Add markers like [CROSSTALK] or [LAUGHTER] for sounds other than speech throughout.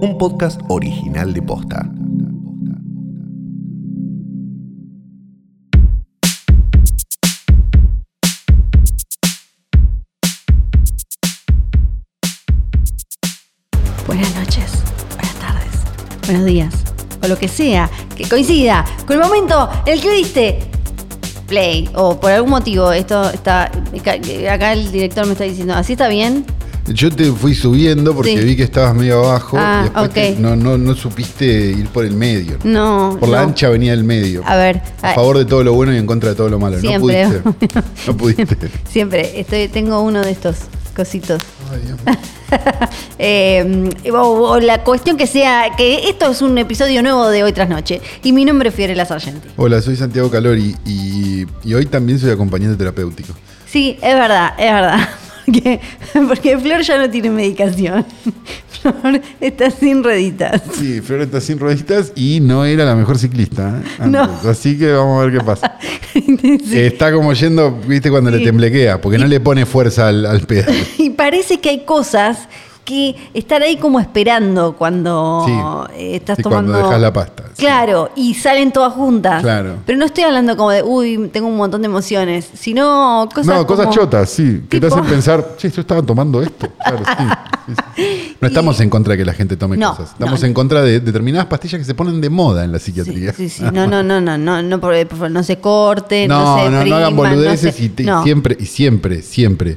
un podcast original de Posta. Buenas noches, buenas tardes, buenos días, o lo que sea, que coincida con el momento en el que diste play, o por algún motivo, esto está, acá el director me está diciendo, ¿así está bien? Yo te fui subiendo porque Sí. vi que estabas medio abajo Ah, y después te- no, no, no supiste ir por el medio. No. Por la no. ancha venía el medio. A ver, A favor de todo lo bueno y en contra de todo lo malo. Siempre. [LAUGHS] No pudiste. No [LAUGHS] pudiste. Siempre, estoy, tengo uno de estos cositos. Ay, Dios mío. Eh, o, o la cuestión que sea, que esto es un episodio nuevo de Hoy Tras Noche. Y mi nombre es Fiorella Sargenti. Hola, soy Santiago Calori y, y hoy también soy acompañante terapéutico. Sí, es verdad, es verdad. Porque, porque Flor ya no tiene medicación. Flor está sin rueditas. Sí, Flor está sin rueditas y no era la mejor ciclista. ¿eh? No. Así que vamos a ver qué pasa. [LAUGHS] Sí. Está como yendo, viste, cuando Sí. le temblequea, porque no le pone fuerza al, al pedal. [LAUGHS] Y parece que hay cosas que están ahí como esperando cuando Sí. eh, estás Sí, tomando. cuando dejas la pasta, sí. Claro, y salen todas juntas. Claro. Pero no estoy hablando como de, uy, tengo un montón de emociones, sino cosas. no, cosas como- chotas, sí. Que te hacen pensar, che, yo estaba tomando esto. Claro, sí. No [LAUGHS] estamos en contra de que la gente tome No, cosas. Estamos no. en contra de determinadas pastillas que se ponen de moda en la psiquiatría. sí, sí. No, no, no, no, no, no, por, no se corten, no, No, se no, no, depriman, hagan boludeces se- y, te- y no, siempre, y siempre, siempre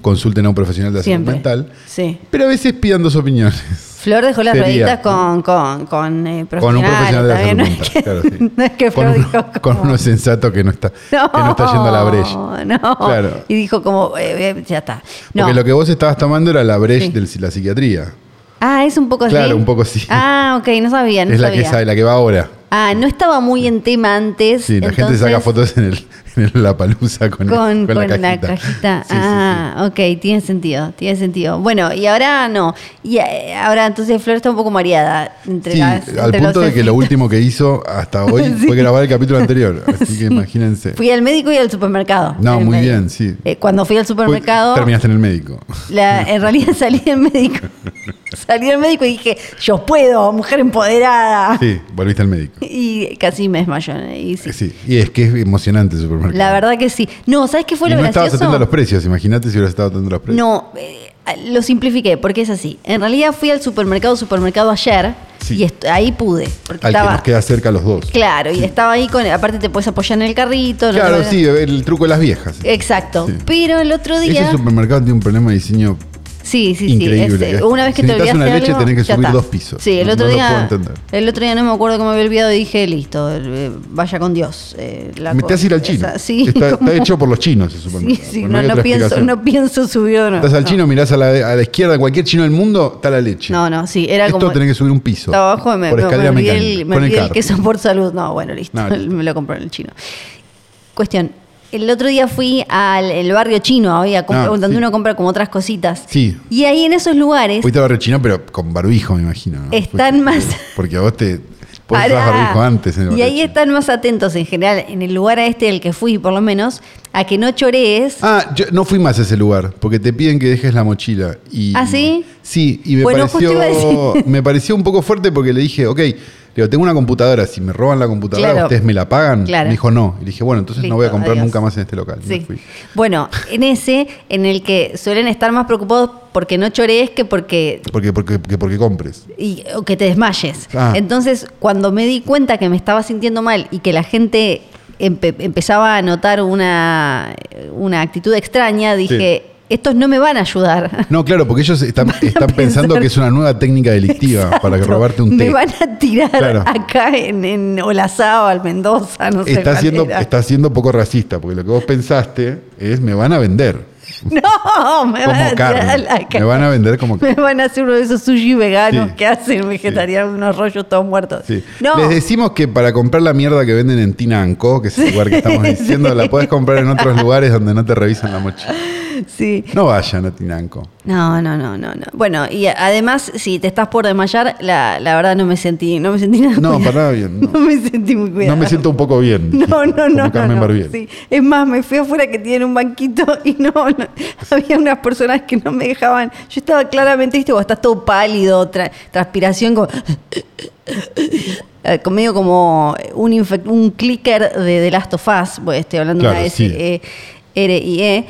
consulten a un profesional de salud mental. Sí. Pero a veces pidan dos opiniones. Flor dejó las rueditas con, con, con, eh, Con un profesional de la salud no es mental. que- claro, sí. [LAUGHS] No es que con, Flor uno, dijo [LAUGHS] con uno sensato que no está, que no está yendo a la brecha. No, Claro. Y dijo como, eh, eh, ya está. No. Porque lo que vos estabas tomando era la brecha Sí. de la psiquiatría. Ah, es un poco así. Claro, un poco así. Ah, ok, no sabía, no es la que sabe, la que va ahora. Ah, no estaba muy en tema antes. Sí, la gente saca fotos en el, en la palusa con, Con, con con la la cajita. cajita. Sí, sí. ah, ok, tiene sentido, tiene sentido. Bueno, y ahora no. Y eh, ahora entonces Flor está un poco mareada entre Sí, las. al entre punto los de que lo último que hizo hasta hoy [LAUGHS] fue grabar el capítulo anterior. Así que [LAUGHS] imagínense. Fui al médico y al supermercado. No, muy médico. bien, sí. Eh, cuando fui al supermercado, Terminaste en el médico. la- [LAUGHS] en realidad salí del médico. salí del médico y dije, yo puedo, mujer empoderada. Sí, volviste al médico. [LAUGHS] Y casi me desmayó. Y sí. Sí, y es que es emocionante el supermercado. La verdad que sí. No, ¿sabes qué fue y lo no estabas gracioso? atento a los precios, imagínate si hubieras estado atento a los precios. No, eh, lo simplifiqué porque es así. En realidad fui al supermercado, supermercado ayer Sí. y ahí pude. Porque Al que nos queda cerca a los dos. Claro, y estaba ahí con. Aparte, te puedes apoyar en el carrito. no Claro, sí, el truco de las viejas. Exacto. Pero el otro Ese día. supermercado tiene un problema de diseño Sí, sí, Increíble. sí. es, eh, una vez que Si te olvidaste una leche, algo, tenés que subir está. dos pisos. Sí, el No- otro no día. entender. El otro día no me acuerdo me había olvidado y dije, listo, eh, vaya con Dios. eh, la Me te hace ir al chino. esa. Sí, está, está hecho por los chinos Sí, supermercado. sí, Pues no, no pienso, no pienso subir de nuevo. Estás al no. chino, mirás a la, a la izquierda, cualquier chino del mundo, está la leche. No, no, sí, era Esto como. tenés que subir un piso. Abajo, me, por me- escalera me olvidé el, me el el queso por salud. No, bueno, listo. No, listo. [LAUGHS] me lo compró en el chino. Cuestión. El otro día fui al el barrio chino, hoy, a comprar- Ah, donde sí. uno compra como otras cositas. Sí. Y ahí en esos lugares Fuiste a barrio chino, pero con barbijo, me imagino. ¿no? Están Fuiste- más- Porque a vos te. Vos barbijo antes en el Y ahí chino. están más atentos en general, en el lugar a este del que fui, por lo menos, a que no chorees. Ah, yo no fui más a ese lugar, porque te piden que dejes la mochila. Y, ¿Ah, sí? Sí, y me Bueno, pareció. Me pareció un poco fuerte porque le dije, ok, le digo, tengo una computadora, si me roban la computadora, Claro. ¿ustedes me la pagan? Claro. Me dijo no. Y dije, bueno, entonces Listo, no voy a comprar adiós. nunca más en este local. Sí. fui. Bueno, en ese, en el que suelen estar más preocupados porque no chorees que porque Porque, porque, que porque compres. y, o que te desmayes. Ah. Entonces, cuando me di cuenta que me estaba sintiendo mal y que la gente empe- empezaba a notar una, una actitud extraña, dije, estos no me van a ayudar. No, claro, porque ellos están, [LAUGHS] están pensando que es una nueva técnica delictiva para robarte un té. Me van a tirar Claro. acá en, en Olazábal, Mendoza, no sé. está, cuál siendo, está siendo poco racista, porque lo que vos pensaste es me van a vender No, me van a tirar carne. la. Me van a vender como Me van a hacer uno de esos sushi veganos Sí. que hacen vegetarianos, unos rollos todos muertos. Sí. No, Les decimos que para comprar la mierda que venden en Tina Anco, que es el lugar que estamos diciendo, la puedes comprar en otros lugares donde no te revisan la mochila. Sí. No vayan a Tinanco. No, no, no, no, no. Bueno, y además, si te estás por desmayar, la, la verdad no me sentí, no me sentí nada. No, para [LAUGHS] bien. No, No me sentí muy cuidada. No me siento un poco bien. [LAUGHS] No, no, no. no, Carmen no. Barbieri. Sí. Es más, me fui afuera que tienen un banquito [LAUGHS] y no, no. había unas personas que no me dejaban. Yo estaba claramente, viste, vos estás todo pálido, tra- transpiración, como. con medio como un, un clicker de The Last of Us, pues estoy hablando de una sí. S, E, R, I, E.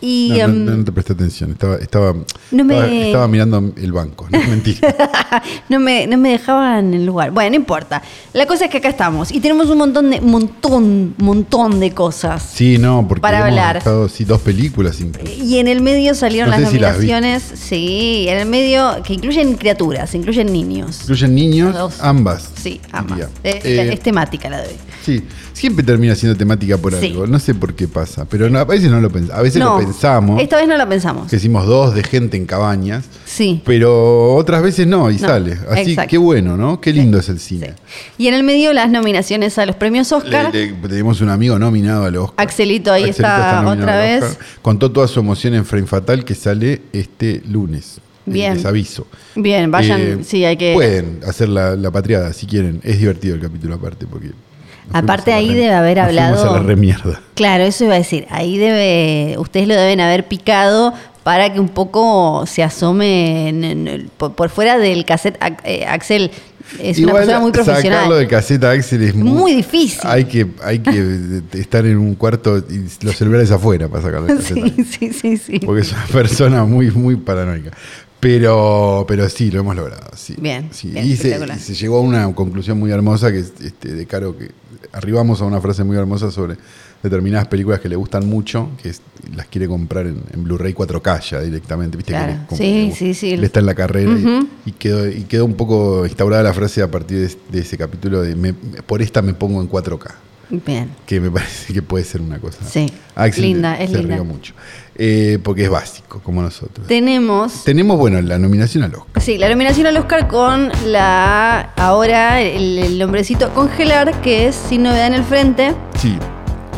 Y. No, no, em, no, te presté atención. Estaba, estaba, No me- estaba, estaba mirando el banco. No, mentira. [LAUGHS] no, me, no me dejaban el lugar. Bueno, no importa. La cosa es que acá estamos y tenemos un montón de, montón, montón de cosas. Sí, no, porque Para hemos hablar. estado, sí, dos películas incluso. Y en el medio salieron las si nominaciones. sí, en el medio que incluyen criaturas, incluyen niños. Incluyen niños, ambas. Sí, diría. Eh, Eh, es temática la de hoy. Sí, siempre termina siendo temática por Sí. algo. No sé por qué pasa, pero no, a veces no lo pensamos. A veces No, lo pensamos, Esta vez no la pensamos. que hicimos dos de gente en cabañas, Sí. pero otras veces no y No, sale. Así exacto. qué bueno, ¿no? Qué lindo es el sí. cine. Y en el medio las nominaciones a los premios Oscar. Le- le- tenemos un amigo nominado al Oscar. Axelito ahí está nominado otra vez. Contó toda su emoción en Frame Fatal que sale este lunes. Bien. Les aviso. Bien, vayan, Eh, sí, hay que. Pueden hacer la, la patriada si quieren. Es divertido el capítulo aparte porque. Aparte ahí debe haber hablado- a la remierda. Claro, eso iba a decir. Ahí debe, ustedes lo deben haber picado para que un poco se asome en- en el- por, por fuera del cassette. Eh, Axel es una Igual persona muy profesional. Sacarlo del caseta Axel es muy, Muy difícil. Hay que, hay que [LAUGHS] estar en un cuarto y los celulares afuera para sacarlo del caseta. Sí, sí, sí, sí. Porque es una persona muy, muy paranoica. Pero, pero sí, lo hemos logrado. Sí. Bien, Sí. bien, y, se, espectacular. y se llegó a una conclusión muy hermosa que es este, de Caro que arribamos a una frase muy hermosa sobre determinadas películas que le gustan mucho, que es- las quiere comprar en, en Blu-ray 4K ya directamente, ¿viste? Que Claro. que le- sí, sí. Le está en la carrera y- quedó, y quedó un poco instaurada la frase a partir de, de ese capítulo de me- por esta me pongo en 4K Bien. que me parece que puede ser una cosa. Sí, Axel linda, es se linda. rió mucho. Eh, porque es básico, como nosotros. Tenemos. Tenemos, bueno, la nominación al Oscar. Sí, la nominación al Oscar con la. Ahora el, el nombrecito Congelar, que es Sin Novedad en el Frente. Sí,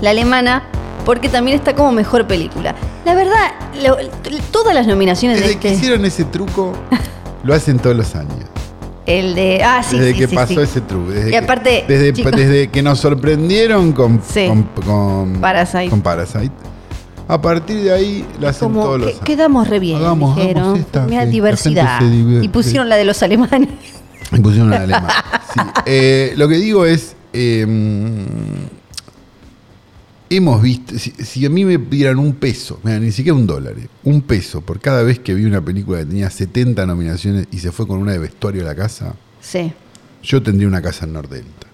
la alemana, porque también está como mejor película. La verdad, lo- todas las nominaciones desde de que este. hicieron ese truco, [LAUGHS] lo hacen todos los años. El de. Ah, sí, desde sí, que sí, pasó sí. ese truco. Desde Y que, aparte, desde, que nos sorprendieron con, Sí. con, con- Parasite. con Parasite. A partir de ahí lo hacen Como todos los que- quedamos re bien, Hagamos, dijeron. hagamos esta, Mira, que la diversidad. Y pusieron la de los alemanes. Y pusieron en alemán. Sí. Eh, lo que digo es. eh, hemos visto. Si, si a mí me dieran un peso, mira, ni siquiera un dólar, eh, un peso por cada vez que vi una película que tenía 70 nominaciones y se fue con una de vestuario a la casa, Sí. yo tendría una casa en Nordelta.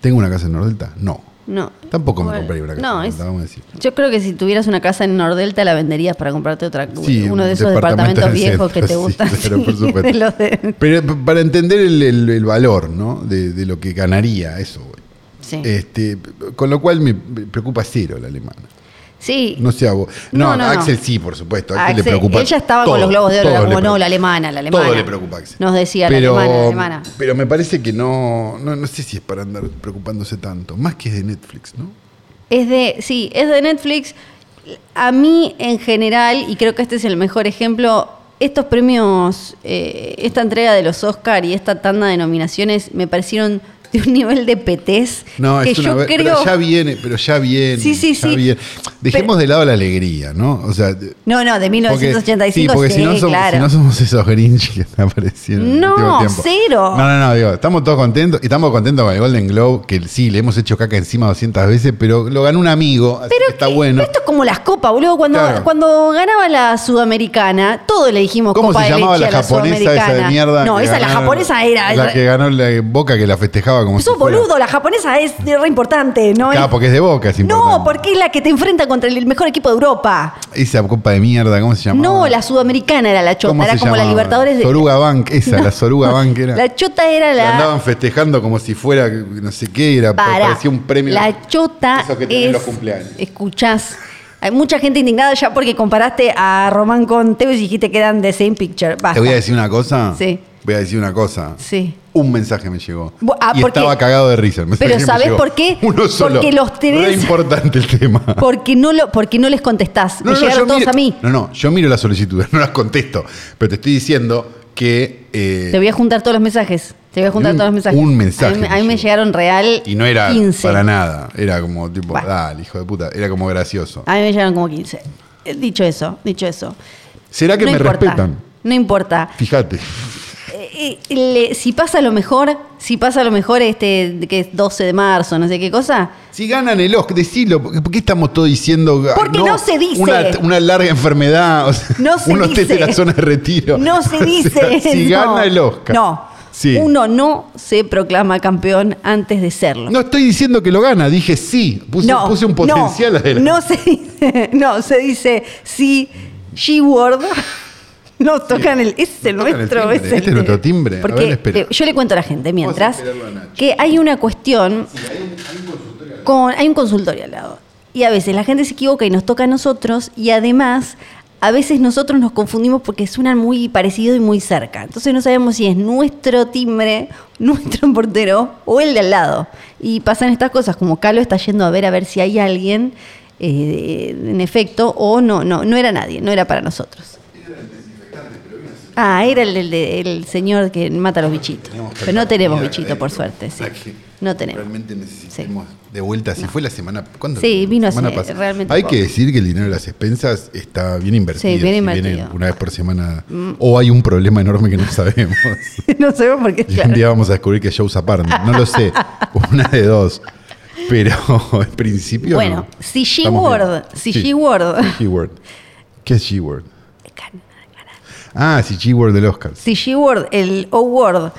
¿Tengo una casa en Nordelta? No. No. Tampoco me Bueno, compraría una casa No, es- vamos a decir. yo creo que si tuvieras una casa en Nordelta la venderías para comprarte otra. Sí, uno de esos departamento departamentos viejos que te [LAUGHS] sí, gustan. [LAUGHS] pero por sí, supuesto. de Pero para entender el, el- el valor ¿no? de, de lo que ganaría eso, güey. sí. Este, con lo cual me preocupa cero la alemana. Sí. No sé a vos. No, No, no, no. Axel sí, por supuesto. Axel, Axel, le preocupa. él ya estaba con los globos de oro, como, no, la alemana, la alemana. Todo le preocupa a Axel. Nos decía pero, la alemana, la alemana. Pero me parece que no, no, no sé si es para andar preocupándose tanto. Más que es de Netflix, ¿no? Es de, sí, es de Netflix. A mí en general, y creo que este es el mejor ejemplo, estos premios, eh, esta entrega de los Oscar y esta tanda de nominaciones me parecieron de un nivel de petés No, que es una yo creo... Pero ya viene, pero ya viene. Sí, sí, ya sí. viene. Dejemos de lado la alegría, ¿no? O sea, No, no, de Porque- 1985 sí, porque si no, somos, claro. si no somos esos Grinch que están apareciendo. en el No, cero. No, no, no, digo, estamos todos contentos y estamos contentos con el Golden Globe, que sí, le hemos hecho caca encima 200 veces, pero lo ganó un amigo, que está que- bueno. Esto es como las copas, boludo. Cuando, Claro. cuando ganaba la sudamericana, todos le dijimos ¿Cómo copa se de llamaba leche la a la japonesa esa de mierda? No, esa, la japonesa era. La que ganó la Boca que la festejaba como si fuera- boludo, la japonesa es re importante, ¿no? Claro, es- porque es de Boca, es importante. no, porque es la que te enfrenta contra el mejor equipo de Europa. Esa copa de mierda, ¿cómo se llamaba? No, la sudamericana era la chota, ¿Cómo era se como la llamaba? Libertadores de. Soruga Bank, esa, la Soruga Bank era. La chota era La la. andaban festejando como si fuera no sé qué, era parecía un premio. La chota Eso que es. los cumpleaños. Escuchás. Hay mucha gente indignada ya porque comparaste a Román con Teo y dijiste que eran the same picture. Basta. Te voy a decir una cosa. Sí. Voy a decir una cosa. Sí. Un mensaje me llegó. Ah, y porque- estaba cagado de risa. el Pero me ¿sabés por qué? Uno solo. Porque los tenés- Re importante el tema. [LAUGHS] Porque no, lo, porque no les contestás. Me yo llegaron todos miro- a mí. No, no, yo miro las solicitudes, [LAUGHS] no las contesto. Pero te estoy diciendo que. eh, Te voy a juntar todos los mensajes. Te voy a juntar Un- todos los mensajes. un mensaje A mí, me a mí me llegó. llegaron real y no era 15. para nada. Era como tipo, Bueno. dale, hijo de puta. Era como gracioso. A mí me llegaron como 15. Eh, Dicho eso, dicho eso. ¿Será que no me importa, respetan? No importa. Fíjate. Eh, le- si pasa lo mejor, si pasa lo mejor este que es 12 de marzo, no sé qué cosa, Si ganan el Oscar, decilo. ¿Por qué por qué estamos todos diciendo. ah, Porque no se dice. Una, una larga enfermedad. o sea, no [LAUGHS] se uno dice. esté en la zona de retiro. No se [LAUGHS] O sea, dice. si no. gana el Oscar. No. Sí. Uno no se proclama campeón antes de serlo. No estoy diciendo que lo gana, dije sí. Puse, no, puse un no, potencial adelante. No se dice, [LAUGHS] no, se dice sí, G-Word. No, tocan el. Ese es el Tocan el nuestro. timbre. es el Este es nuestro timbre. A Porque ver, eh, yo le cuento a la gente mientras a que hay una cuestión. con, hay un consultorio al lado. Y a veces la gente se equivoca y nos toca a nosotros. Y además, a veces nosotros nos confundimos porque suenan muy parecido y muy cerca. Entonces no sabemos si es nuestro timbre, [LAUGHS] nuestro portero o el de al lado. Y pasan estas cosas, como Calo está yendo a ver a ver si hay alguien, eh, en efecto, o no, no, no era nadie, no era para nosotros. Ah, era el, señor que mata a los bichitos. Pero no tenemos bichitos, por suerte. Sí. No tenemos. Realmente necesitamos de vuelta. Si fue la semana. ¿Cuándo? Sí, vino La semana hace realmente Hay poco. que decir que el dinero de las expensas está bien invertido. Sí, bien invertido. Mm. viene una vez por semana. O hay un problema enorme que no sabemos. [LAUGHS] no sabemos por qué. Y claro. un día vamos a descubrir que Joe's Apartment. No lo sé. [LAUGHS] Una de dos. Pero [LAUGHS] en principio. Bueno, no. si G-Word, si Sí. G-Word, Sí, G-Word. ¿Qué es G-Word? Ah, sí, G-Word del Oscar. si G-Word, el O-Word,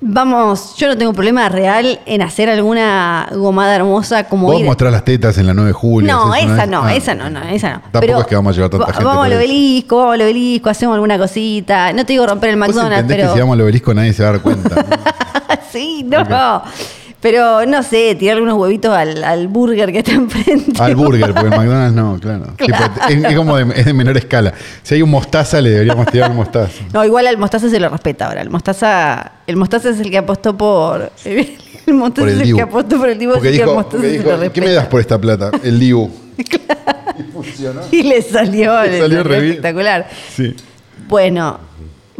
vamos, yo no tengo problema real en hacer alguna gomada hermosa como Vos ir- mostrar las tetas en la 9 de julio. No, ¿haces una esa vez? no, Ah. esa no, no, esa no. Tampoco es que vamos a llevar tanta gente Vamos al obelisco, vamos al obelisco, hacemos alguna cosita. No te digo romper el McDonald's, pero. que si vamos al obelisco nadie se va a dar cuenta. ¿no? [LAUGHS] sí, no. Pero no sé, tirarle unos huevitos al, al burger que está enfrente. Al burger, porque el [LAUGHS] McDonald's no, claro. Tipo, es, es como de, es de menor escala. Si hay un mostaza, le deberíamos tirar un mostaza. No, igual al Mostaza se lo respeta ahora. El Mostaza, el Mostaza es el que apostó por. [LAUGHS] El Mostaza Por el es el Dibu. que apostó por el Dibu, Porque dijo, Mostaza porque se lo respeta. ¿qué me das por esta plata? El Dibu. [LAUGHS] Y funcionó. Y le salió, Le salió espectacular. Sí. Bueno,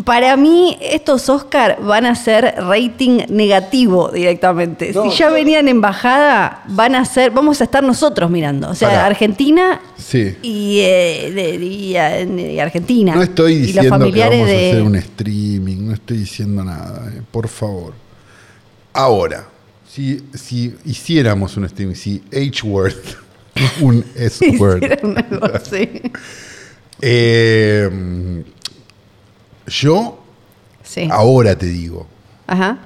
para mí estos Oscar van a ser rating negativo directamente. No, si ya venían en bajada, van a ser, vamos a estar nosotros mirando. O sea, Pará. Argentina Sí. y, eh, y, eh, y Argentina. No estoy y los diciendo que vamos a de- hacer un streaming, no estoy diciendo nada, eh, por favor. Ahora, si, si hiciéramos un streaming, si H-Word, [LAUGHS] un S-Word, [LAUGHS] así. [LAUGHS] eh, yo Sí. ahora te digo, Ajá.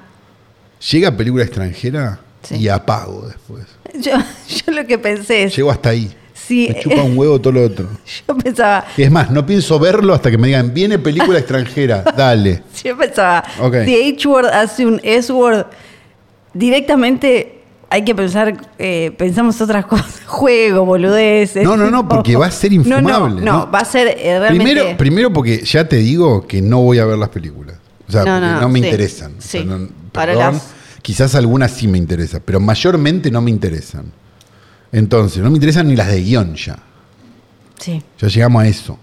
llega película extranjera Sí. y apago después. Yo, [LAUGHS] yo lo que pensé es. Llego hasta ahí. Sí. Me chupa un huevo todo lo otro. [LAUGHS] Yo pensaba. Es más, no pienso verlo hasta que me digan, viene película [LAUGHS] extranjera, dale. Yo pensaba. Ok. Si H-word hace un S-word, directamente hay que pensar. eh, pensamos otras [LAUGHS] cosas. Juego, boludeces. No, no, no, porque va a ser no, infumable, No, ¿no? va a ser eh, realmente. Primero, primero porque ya te digo que no voy a ver las películas. O sea, No, no, no, me sí. interesan. Sí. Para perdón, las- quizás algunas sí me interesan, pero mayormente no me interesan. Entonces, no me interesan ni las de guion ya. Sí. Ya llegamos a eso.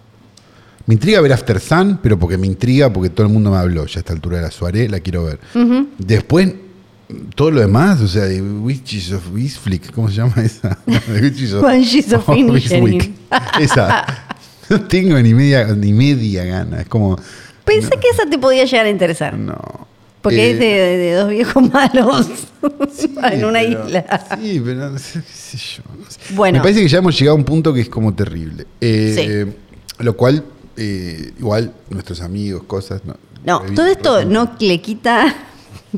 Me intriga ver After Sun, pero porque me intriga, porque todo el mundo me habló. Ya a esta altura de la Suaré, la quiero ver. Después, todo lo demás, o sea, de Witches of Eastflick, ¿cómo se llama esa? [LAUGHS] Witches of Inisherin. [LAUGHS] Eastwick. Esa. [LAUGHS] No tengo ni media, ni media gana. Es como. Pensé que esa te podía llegar a interesar. No. Porque Eh, es de, de- dos viejos malos en una pero- isla. Sí, pero no sé, qué sé yo. no sé. Bueno. Me parece que ya hemos llegado a un punto que es como terrible. Eh, Lo cual, eh, igual, nuestros amigos, cosas. No, No, todo esto no le quita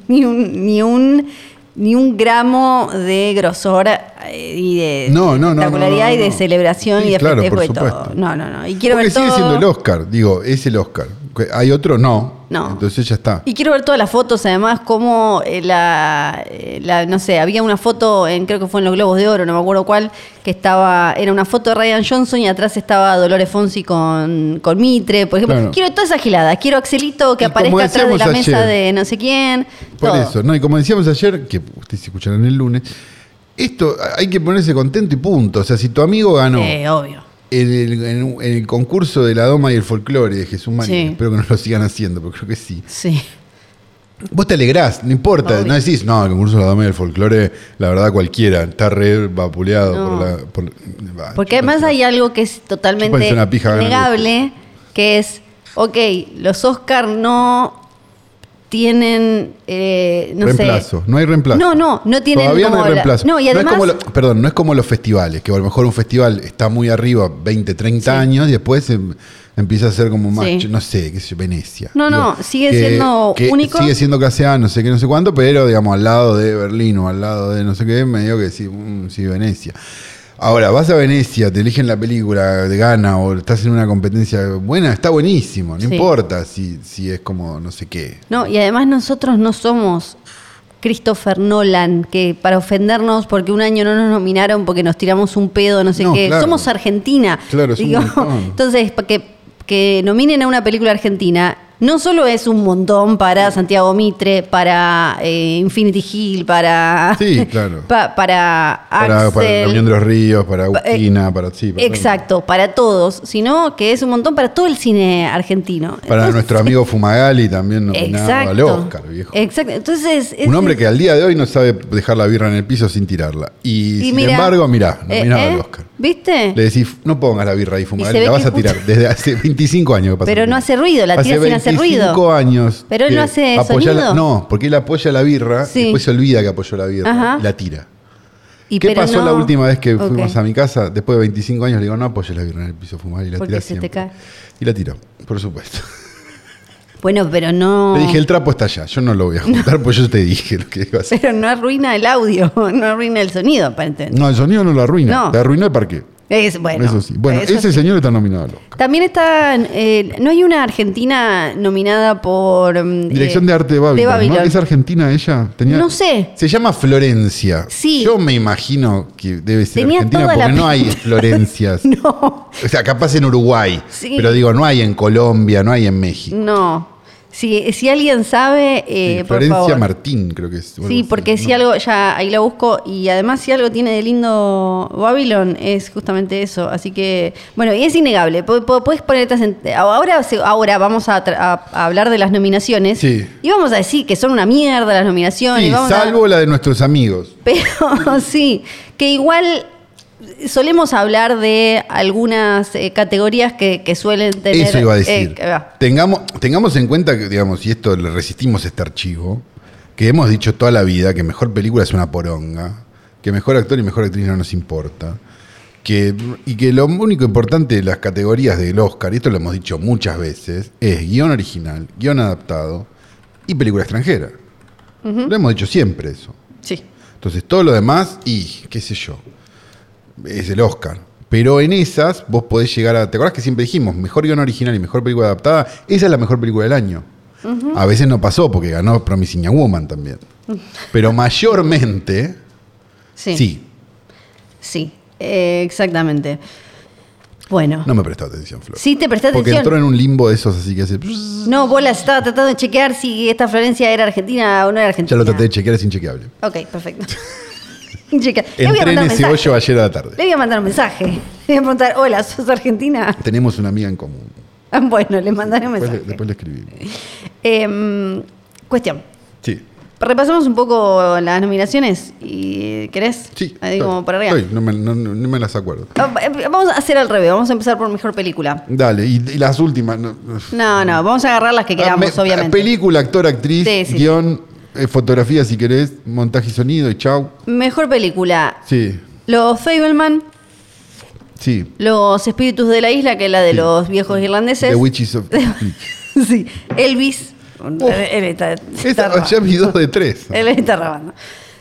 [LAUGHS] ni un, ni un, ni un gramo de grosor eh, y de No, no, no, espectacularidad y de celebración Sí, y de claro, festejo y todo. No, no, no. Y quiero Porque ver sigue todo. siendo el Oscar, digo, es el Oscar. ¿Hay otro? No. No. Entonces ya está. Y quiero ver todas las fotos, además, como eh, la, eh, la- no sé, había una foto, en, creo que fue en los Globos de Oro, no me acuerdo cuál, que estaba, era una foto de Ryan Johnson y atrás estaba Dolores Fonsi con, con Mitre, por ejemplo. Claro. Quiero toda esa gilada, quiero Axelito que Y aparezca atrás de la mesa de no sé quién. Por todo. eso, no, y como decíamos ayer, que ustedes escucharán el lunes, esto hay que ponerse contento y punto. O sea, si tu amigo ganó Eh, obvio. En, el, en- en el concurso de la Doma y el folclore de Jesús María, Sí. espero que no lo sigan haciendo, porque creo que sí. Sí. Vos te alegrás, no importa, Obvio. no decís, no, el concurso de la Dama y el folclore, la verdad cualquiera, está re vapuleado No. por la... por- Porque además hay algo que es totalmente innegable, que es, ok, los Oscar no tienen, eh, no reemplazo, sé. no hay reemplazo. No, no, no tienen Todavía no hay la- reemplazo. no, y es además- como lo- perdón, no es como los festivales, que a lo mejor un festival está muy arriba, 20, 30 Sí. años, y después em- empieza a ser como más, Sí. no sé, qué sé yo, Venecia. No, no, sigue siendo que único. Sigue siendo clase A, no sé qué, no sé cuánto, pero digamos al lado de Berlín o al lado de no sé qué, me digo que sí, mm, sí, Venecia. Ahora, vas a Venecia, te eligen la película de gana o estás en una competencia buena, está buenísimo, no Sí. importa si, si es como no sé qué. No, y además nosotros no somos Christopher Nolan, que para ofendernos porque un año no nos nominaron porque nos tiramos un pedo, no sé No, qué. claro. Somos Argentina. Claro, es un montón. [LAUGHS] Entonces, que, que nominen a una película argentina no solo es un montón para Santiago Mitre, para eh, Infinity Hill, para. Sí, [LAUGHS] claro. pa- para Para, Axel. para la Unión de los Ríos, para Pa- eh, Agustina, para sí, para todo. Exacto, para todos, sino que es un montón para todo el cine argentino. Para Entonces- nuestro amigo Fumagalli también nominado Exacto. al Oscar, viejo. Exacto. Entonces. Un es- hombre que al día de hoy no sabe dejar la birra en el piso sin tirarla. Y, Y sin mira, embargo, mirá, eh, nominado eh, al Oscar. ¿Viste? Le decís, no pongas la birra ahí, Y ve la vas a tirar. justo- Desde hace 25 años que pasa. Pero no hace ruido, la tira sin hacer ruido. 25 años. Pero él no hace apoya la- sonido. no, porque él apoya la birra Sí. y después se olvida que apoyó la birra Ajá. y la tira. Y ¿Qué pasó no- la última vez que fuimos a mi casa? Después de 25 años le digo, no apoyes la birra en el piso Fumagalli, la Porque se te cae. Y la tiró, por supuesto. Bueno, pero no. Le dije, el trapo está allá, yo no lo voy a juntar, [LAUGHS] pues yo te dije lo que iba a hacer. Pero no arruina el audio, [LAUGHS] no arruina el sonido, aparentemente. No, el sonido no lo arruina, No. te arruinó el parque. Es, bueno, eso sí. Bueno, eso ese sí. señor está nominado al Oscar. También está. eh, ¿No hay una argentina nominada por. mm, Dirección eh, de arte de Babylon. ¿no? ¿Es argentina ella? Tenía- No sé. Se llama Florencia. Sí. Yo me imagino que debe ser Tenía argentina porque la no hay. [LAUGHS] Florencias. No, O sea, capaz en Uruguay. Sí. Pero digo, no hay en Colombia, no hay en México. no. Si, si alguien sabe, eh, Sí, por Florencia favor. Martín, creo que es. Sí, así. porque si No. algo, ya ahí lo busco, y además si algo tiene de lindo Babylon es justamente eso. Así que, bueno, y es innegable. Puedes ponerte Ahora, ahora vamos a, a- a hablar de las nominaciones. Sí. Y vamos a decir que son una mierda las nominaciones. Sí, a- salvo la de nuestros amigos. [LAUGHS] Pero [LAUGHS] sí, que igual solemos hablar de algunas eh, categorías que, que suelen tener. Eso iba a decir. eh, que va. tengamos, tengamos en cuenta que, digamos, y esto le resistimos este archivo, que hemos dicho toda la vida que mejor película es una poronga, que mejor actor y mejor actriz no nos importa. Que, y que lo único importante de las categorías del Oscar, y esto lo hemos dicho muchas veces, es guion original, guion adaptado y película extranjera. Lo hemos dicho siempre eso. Sí. Entonces, todo lo demás, y qué sé yo, es el Oscar. Pero en esas vos podés llegar a. ¿Te acordás que siempre dijimos mejor guion original y mejor película adaptada? Esa es la mejor película del año. A veces no pasó porque ganó Promising Young Woman también. [LAUGHS] Pero mayormente, Sí. sí. Sí, eh, exactamente. Bueno. No me prestó atención, Flor. Sí, te presté Porque atención. entró en un limbo de esos así que hace. No, bolas, estaba tratando de chequear si esta Florencia era argentina o no era Ya argentina. lo traté de chequear, es inchequeable. Ok, perfecto. [LAUGHS] [LAUGHS] Chequea. Le voy a Entré en mandar un ese mensaje. hoyo ayer a la tarde. Le voy a mandar un mensaje. Le voy a preguntar, hola, ¿sos argentina? Tenemos una amiga en común. Ah, Bueno, le mandaré un Después, le, mensaje. después le escribí. Em, cuestión. Sí. Repasamos un poco las nominaciones. y ¿Querés? Sí. Ahí estoy, como para arriba. estoy, no, me, no- no- no me las acuerdo. Ah, eh, Vamos a hacer al revés. Vamos a empezar por mejor película. Dale, y, y las últimas. no- No, no, vamos a agarrar las que queramos, Ah, me- obviamente. Película, actor, actriz, Sí, sí, guion, eh, fotografía si querés, montaje y sonido y chau. Mejor película. Sí, Los Fableman, sí. Los Espíritus de la Isla, que es la de Sí. los viejos irlandeses. The Witches of [LAUGHS] sí. Elvis. él, él está, está ya vi dos de tres. [LAUGHS] Él está rabando.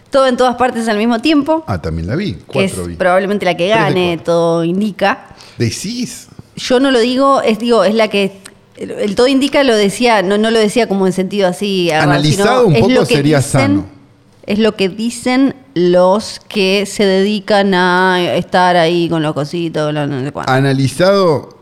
Todo en todas partes al mismo tiempo, Ah, también la vi. que es Cuatro vi. probablemente la que gane, cuatro. todo indica. ¿Decís? Yo no lo digo, es digo, es la que el, el todo indica lo decía, no, no lo decía como en sentido así. Analizado sino un poco sería dicen- sano. Es lo que dicen los que se dedican a estar ahí con los cositos, lo- no sé cuánto. Analizado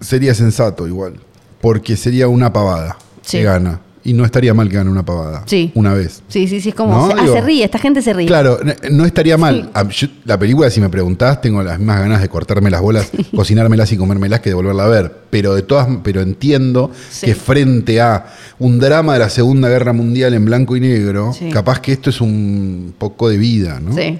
sería sensato igual. Porque sería una pavada Sí. que gana. Y no estaría mal que gane una pavada. Sí. Una vez. Sí, sí, sí, es como. No, se, ah, se ríe, esta gente se ríe. Claro, no estaría mal. Ah, yo- la película, si me preguntás, tengo las mismas ganas de cortarme las bolas, [LAUGHS] cocinármelas y comérmelas que de volverla a ver. Pero de todas, pero entiendo Sí. que frente a un drama de la Segunda Guerra Mundial en blanco y negro, capaz que esto es un poco de vida, ¿no? Sí.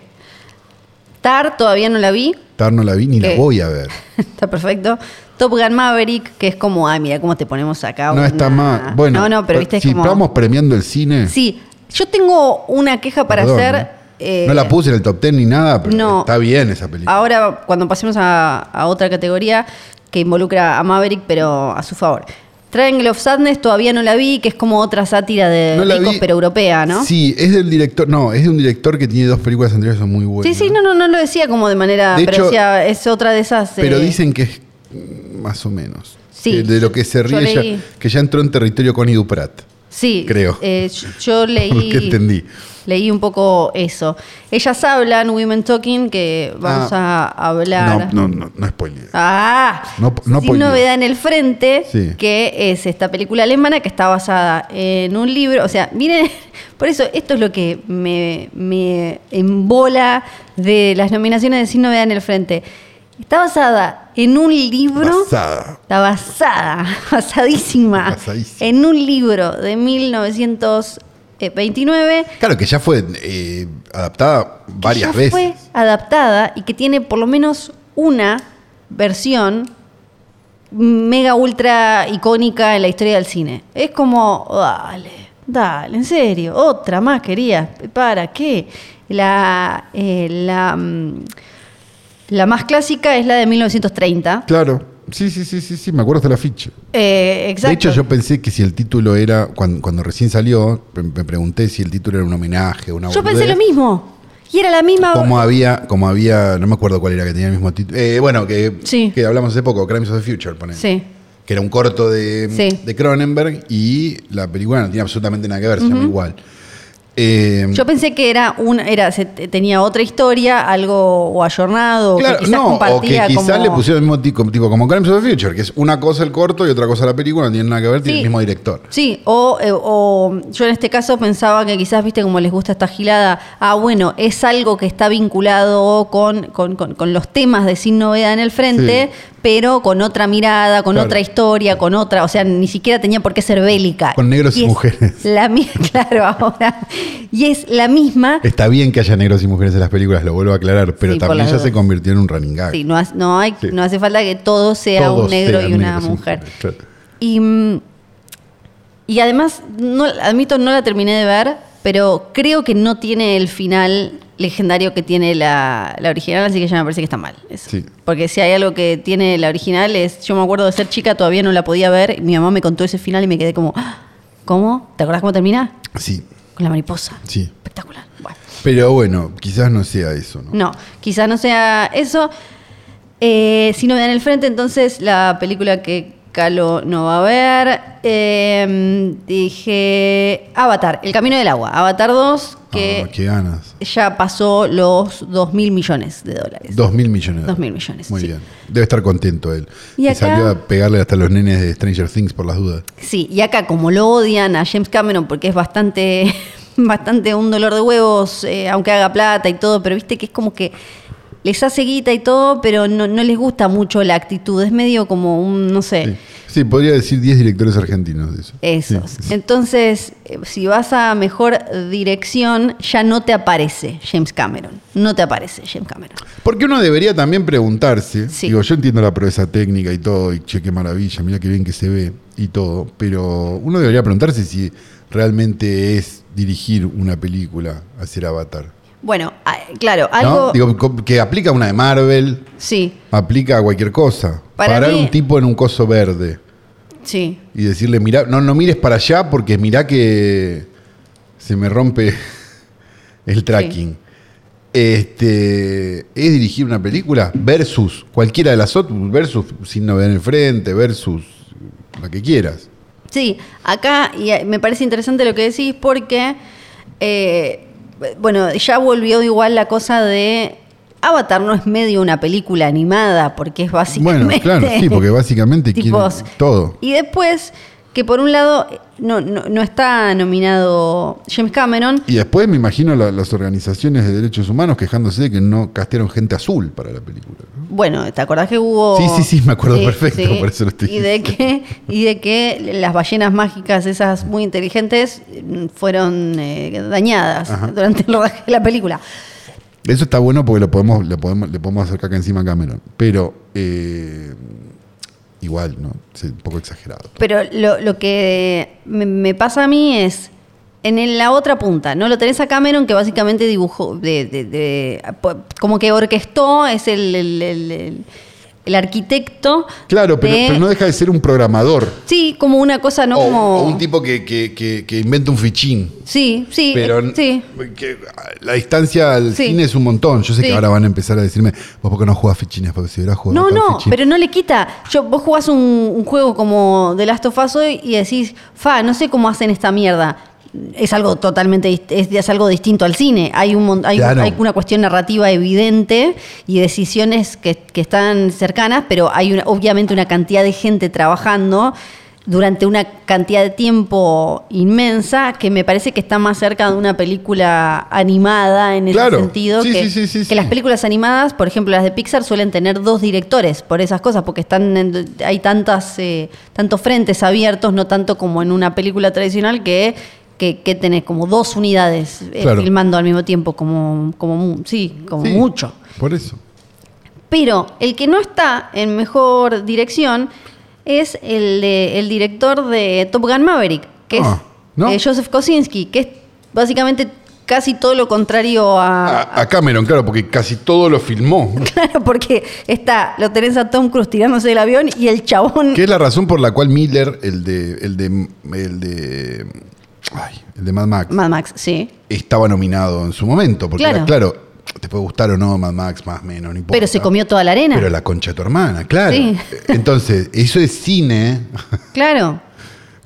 Tar todavía no la vi. Tar no la vi ni la ¿Qué? voy a ver. [LAUGHS] Está perfecto. Top Gun Maverick, que es como, ay, mira cómo te ponemos acá. No una- está mal. Bueno, no, no, pero viste, es si como. estamos premiando el cine. Sí, yo tengo una queja para perdón, hacer. ¿no? eh, no la puse en el top 10 ni nada, pero no. está bien esa película. Ahora, cuando pasemos a, a otra categoría que involucra a Maverick, pero a su favor. Triangle of Sadness todavía no la vi, que es como otra sátira de No la ricos, vi. pero europea, ¿no? Sí, es del director. No, es de un director que tiene dos películas anteriores que son muy buenas. sí, sí, no, no, no lo decía como de manera. De pero hecho- decía, es otra de esas. Pero eh, dicen que es más o menos. Sí. De lo que se ríe ella, que ya entró en territorio con Duprat. Sí, creo. eh, yo- [LAUGHS] leí. Entendí. Leí un poco eso. Ellas hablan, Women Talking, que vamos a hablar. No, no, no, no spoiler. Ah, No- no sin novedad en el frente, Sí. que es esta película alemana que está basada en un libro. O sea, miren, [LAUGHS] por eso esto es lo que me, me embola de las nominaciones de Sin novedad en el frente. Está basada en un libro. Basada. Está basada, [LAUGHS] basadísima, Basadísima. en un libro de 1929 Claro que ya fue eh, adaptada que varias ya veces. fue adaptada y que tiene por lo menos una versión mega ultra icónica en la historia del cine. Es como, dale, dale, en serio, otra más querías, ¿para qué? La, eh, la, mm, la más clásica es la de 1930. Claro. Sí, sí, sí, sí, sí, me acuerdo hasta la ficha. Eh, exacto. De hecho, yo pensé que si el título era, cuando, cuando recién salió, me pregunté si el título era un homenaje, una Yo pensé lo mismo. Y era la misma. Como había, como había, no me acuerdo cuál era que tenía el mismo título. Eh, bueno, que, Sí. que hablamos hace poco, Crimes of the Future, ponele. Sí. Que era un corto de, Sí. de Cronenberg y la película no tiene absolutamente nada que ver, se llama igual. Eh, Yo pensé que era una, era, se- tenía otra historia, algo o ayornado, o claro, que quizás no, o que compartía quizás como... le pusieron el mismo tipo, tipo como Crimes of the Future, que es una cosa el corto y otra cosa la película, no tiene nada que ver, tiene el mismo director. Sí, o, eh, o yo en este caso pensaba que quizás, viste, como les gusta esta gilada, ah, bueno, es algo que está vinculado con, con, con- con los temas de Sin Novedad en el Frente, Sí. Pero con otra mirada, con Claro. otra historia, con otra, o sea, ni siquiera tenía por qué ser bélica. Con negros y es mujeres. La, [LAUGHS] claro, ahora. Y es la misma. Está bien que haya negros y mujeres en las películas, lo vuelvo a aclarar, pero Sí, también ya se convirtió en un running gag. Sí, no, ha- no, hay, Sí. no hace falta que todo sea Todos un negro y una y mujer. claro. Y, mm, y además, no, admito, no la terminé de ver, pero creo que no tiene el final legendario que tiene la, la original, así que ya me parece que está mal. eso. Sí. Porque si hay algo que tiene la original, es, yo me acuerdo de ser chica, todavía no la podía ver, y mi mamá me contó ese final y me quedé como, "Ah, ¿cómo? ¿Te acordás cómo termina? Sí, Con la mariposa. sí. Espectacular. Bueno. Pero bueno, quizás no sea eso, ¿no? No, quizás no sea eso. Eh, si no me dan el frente, entonces la película que Calo no va a ver. eh, dije Avatar, El Camino del Agua. Avatar 2, que Ah, qué ganas. ya pasó los 2 mil millones de dólares. Dos mil millones. de Dos mil dólares. millones, Muy sí. bien. Debe estar contento él. Y acá- salió a pegarle hasta los nenes de Stranger Things por las dudas. Sí, y acá como lo odian a James Cameron porque es bastante, [LAUGHS] bastante un dolor de huevos, eh, aunque haga plata y todo, pero viste que es como que les hace guita y todo, pero no, no les gusta mucho la actitud, es medio como un, no sé, Sí, Sí, podría decir 10 directores argentinos de eso. esos. Sí. Entonces, eh, si vas a mejor dirección, ya no te aparece James Cameron, no te aparece James Cameron. Porque uno debería también preguntarse, Sí. digo, yo entiendo la proeza técnica y todo, y che, qué maravilla, mira qué bien que se ve y todo, pero uno debería preguntarse si realmente es dirigir una película, hacer Avatar. Bueno, ah, claro, ¿no? algo... Digo, co- que aplica una de Marvel, sí, aplica a cualquier cosa. Para Parar mí- un tipo en un coso verde sí. y decirle, mira, no, no mires para allá porque mirá que se me rompe [LAUGHS] el tracking. Este, es dirigir una película versus cualquiera de las otras, versus sin novedad en el frente, versus lo que quieras. Sí, acá y eh, me parece interesante lo que decís porque, eh, bueno, ya volvió igual la cosa de Avatar no es medio una película animada porque es básicamente... Bueno, claro, sí, porque básicamente [LAUGHS] tipos- todo. Y después, que por un lado no, no, no está nominado James Cameron, Y después me imagino la- las organizaciones de derechos humanos quejándose de que no castearon gente azul para la película. ¿no? Bueno, ¿te acordás que hubo... Sí, sí, sí, me acuerdo perfecto, por eso lo estoy y de que Y de que las ballenas mágicas, esas muy inteligentes, fueron eh, dañadas Ajá. durante el rodaje de la película. Eso está bueno porque lo podemos, le podemos, le podemos hacer caca encima a Cameron. Pero eh, igual, ¿no? Es un poco exagerado. Pero lo, lo que me, pasa a mí es, en la otra punta, ¿no? Lo tenés a Cameron que básicamente dibujó, de, de- de- como que orquestó, es el- el arquitecto. Claro, pero, de- pero no deja de ser un programador. Sí, como una cosa, no o, como... o un tipo que, que- que- que inventa un fichín. Sí, sí, Pero eh, sí. que la distancia al Sí. cine es un montón. Yo sé Sí. que ahora van a empezar a decirme, vos por qué no jugás fichines, porque si hubieras jugado No, no, fichín". pero no le quita. Yo, vos jugás un, un juego como The Last of Us hoy y decís, fa, no sé cómo hacen esta mierda. Es algo totalmente, es, es algo distinto al cine. Hay, un, hay, Claro. hay una cuestión narrativa evidente y decisiones que, que están cercanas, pero hay una- obviamente una cantidad de gente trabajando durante una cantidad de tiempo inmensa que me parece que está más cerca de una película animada en ese Claro. sentido Sí, que, sí, sí, sí, que las películas animadas, por ejemplo las de Pixar, suelen tener dos directores por esas cosas, porque están en- hay tantas eh, tantos frentes abiertos, no tanto como en una película tradicional que, que, que tenés como dos unidades eh, Claro. filmando al mismo tiempo, como, como sí, como Sí, mucho. Por eso. Pero el que no está en mejor dirección es el, de- el director de Top Gun Maverick, que Ah, es ¿no? eh, Joseph Kosinski, que es básicamente casi todo lo contrario a, A, a Cameron, claro, porque casi todo lo filmó. [LAUGHS] Claro, porque está, lo tenés a Tom Cruise tirándose del avión y el chabón. Que es la razón por la cual Miller, el de. el de. el de. Ay, el de Mad Max, Mad Max, sí. estaba nominado en su momento. Porque Claro. era, claro, te puede gustar o no Mad Max, más o menos, no importa. Pero se comió toda la arena. Pero la concha de tu hermana, claro. Sí. Entonces, eso es cine, Claro.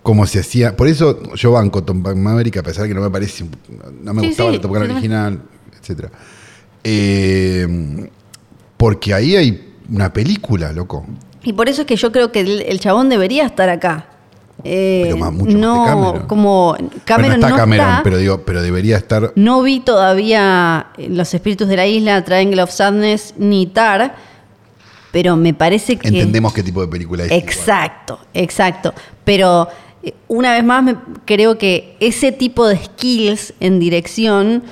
como se hacía. Por eso yo banco Tom Maverick, a pesar de que no me parece. No me Sí, gustaba sí, la Top Gun original, etcétera. Eh, porque ahí hay una película, loco. Y por eso es que yo creo que el, el chabón debería estar acá. Eh, Pero más, mucho más no, que Cameron. como Cameron Bueno, está no Cameron, está. pero digo, pero debería estar. No vi todavía Los Espíritus de la Isla, Triangle of Sadness, ni Tar, pero me parece que... Entendemos qué tipo de película es. Exacto, exacto. Pero eh, una vez más me- creo que ese tipo de skills en dirección,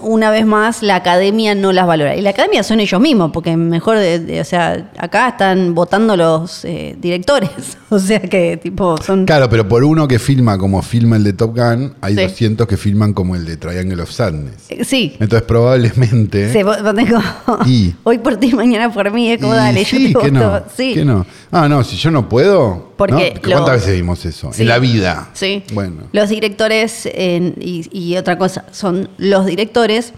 una vez más la academia no las valora. Y la academia son ellos mismos, porque mejor, de- de- o sea, acá están votando los eh, directores. [LAUGHS] o sea que tipo son... Claro, pero por uno que filma como filma el de Top Gun, hay Sí. 200 que filman como el de Triangle of Sadness. Eh, Sí. Entonces probablemente... Sí, vos- vos tengo- Y- [LAUGHS] hoy por ti, mañana por mí, es como Y dale, sí, yo te que voto. no, sí. que no. Ah, no, si yo no puedo. Porque ¿Cuántas veces vimos eso? Sí. En la vida. Sí. Bueno. Los directores, en- y, y otra cosa, son los directores.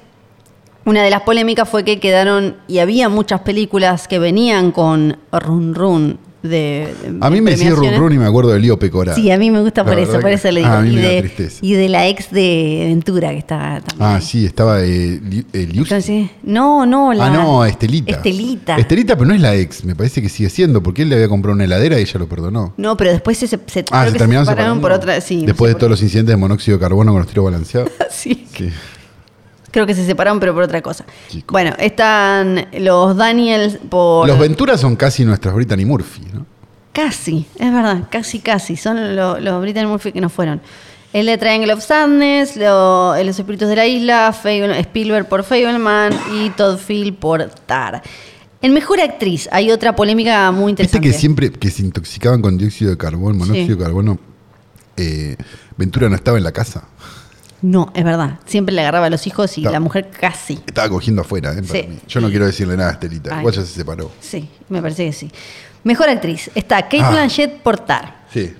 Una de las polémicas fue que quedaron, y había muchas películas que venían con Run Run de. de A mí me decía Run y me acuerdo de Lío Pecora. Sí, a mí me gusta por eso, por eso le digo. Ah, a mí y, me da de, tristeza. y de la ex de Ventura, que está también. Ah, sí, estaba eh, Li- eh. Entonces, no, no, la. Ah, no, Estelita. Estelita. Estelita, pero no es la ex, me parece que sigue siendo, porque él le había comprado una heladera y ella lo perdonó. No, pero después se, se, se- Ah, se terminaron separaron separando. por otra. Sí, no Después sé de todos los incidentes de monóxido de carbono con los tiros balanceados. [LAUGHS] Sí. Sí. Creo que se separaron, pero por otra cosa. Bueno, están los Daniels por. Los Venturas son casi nuestras Brittany Murphy, ¿no? Casi, es verdad, casi, casi. Son lo- los Brittany Murphy que no fueron. El de Triangle of Sadness, lo- Los Espíritus de la Isla, Fable- Spielberg por Fableman y Todd Field por Tar. En Mejor Actriz hay otra polémica muy Viste interesante. que siempre que se intoxicaban con dióxido de carbono, monóxido Sí. de carbono, eh, Ventura no estaba en la casa. No, es verdad. Siempre le agarraba a los hijos y Está- la mujer casi. Estaba cogiendo afuera, ¿eh? para Sí. mí. Yo no quiero decirle nada a Estelita. Ay. Igual ya se separó. Sí, me parece que sí. Mejor Actriz. Está Kate Ah. Blanchett por Tar. Sí.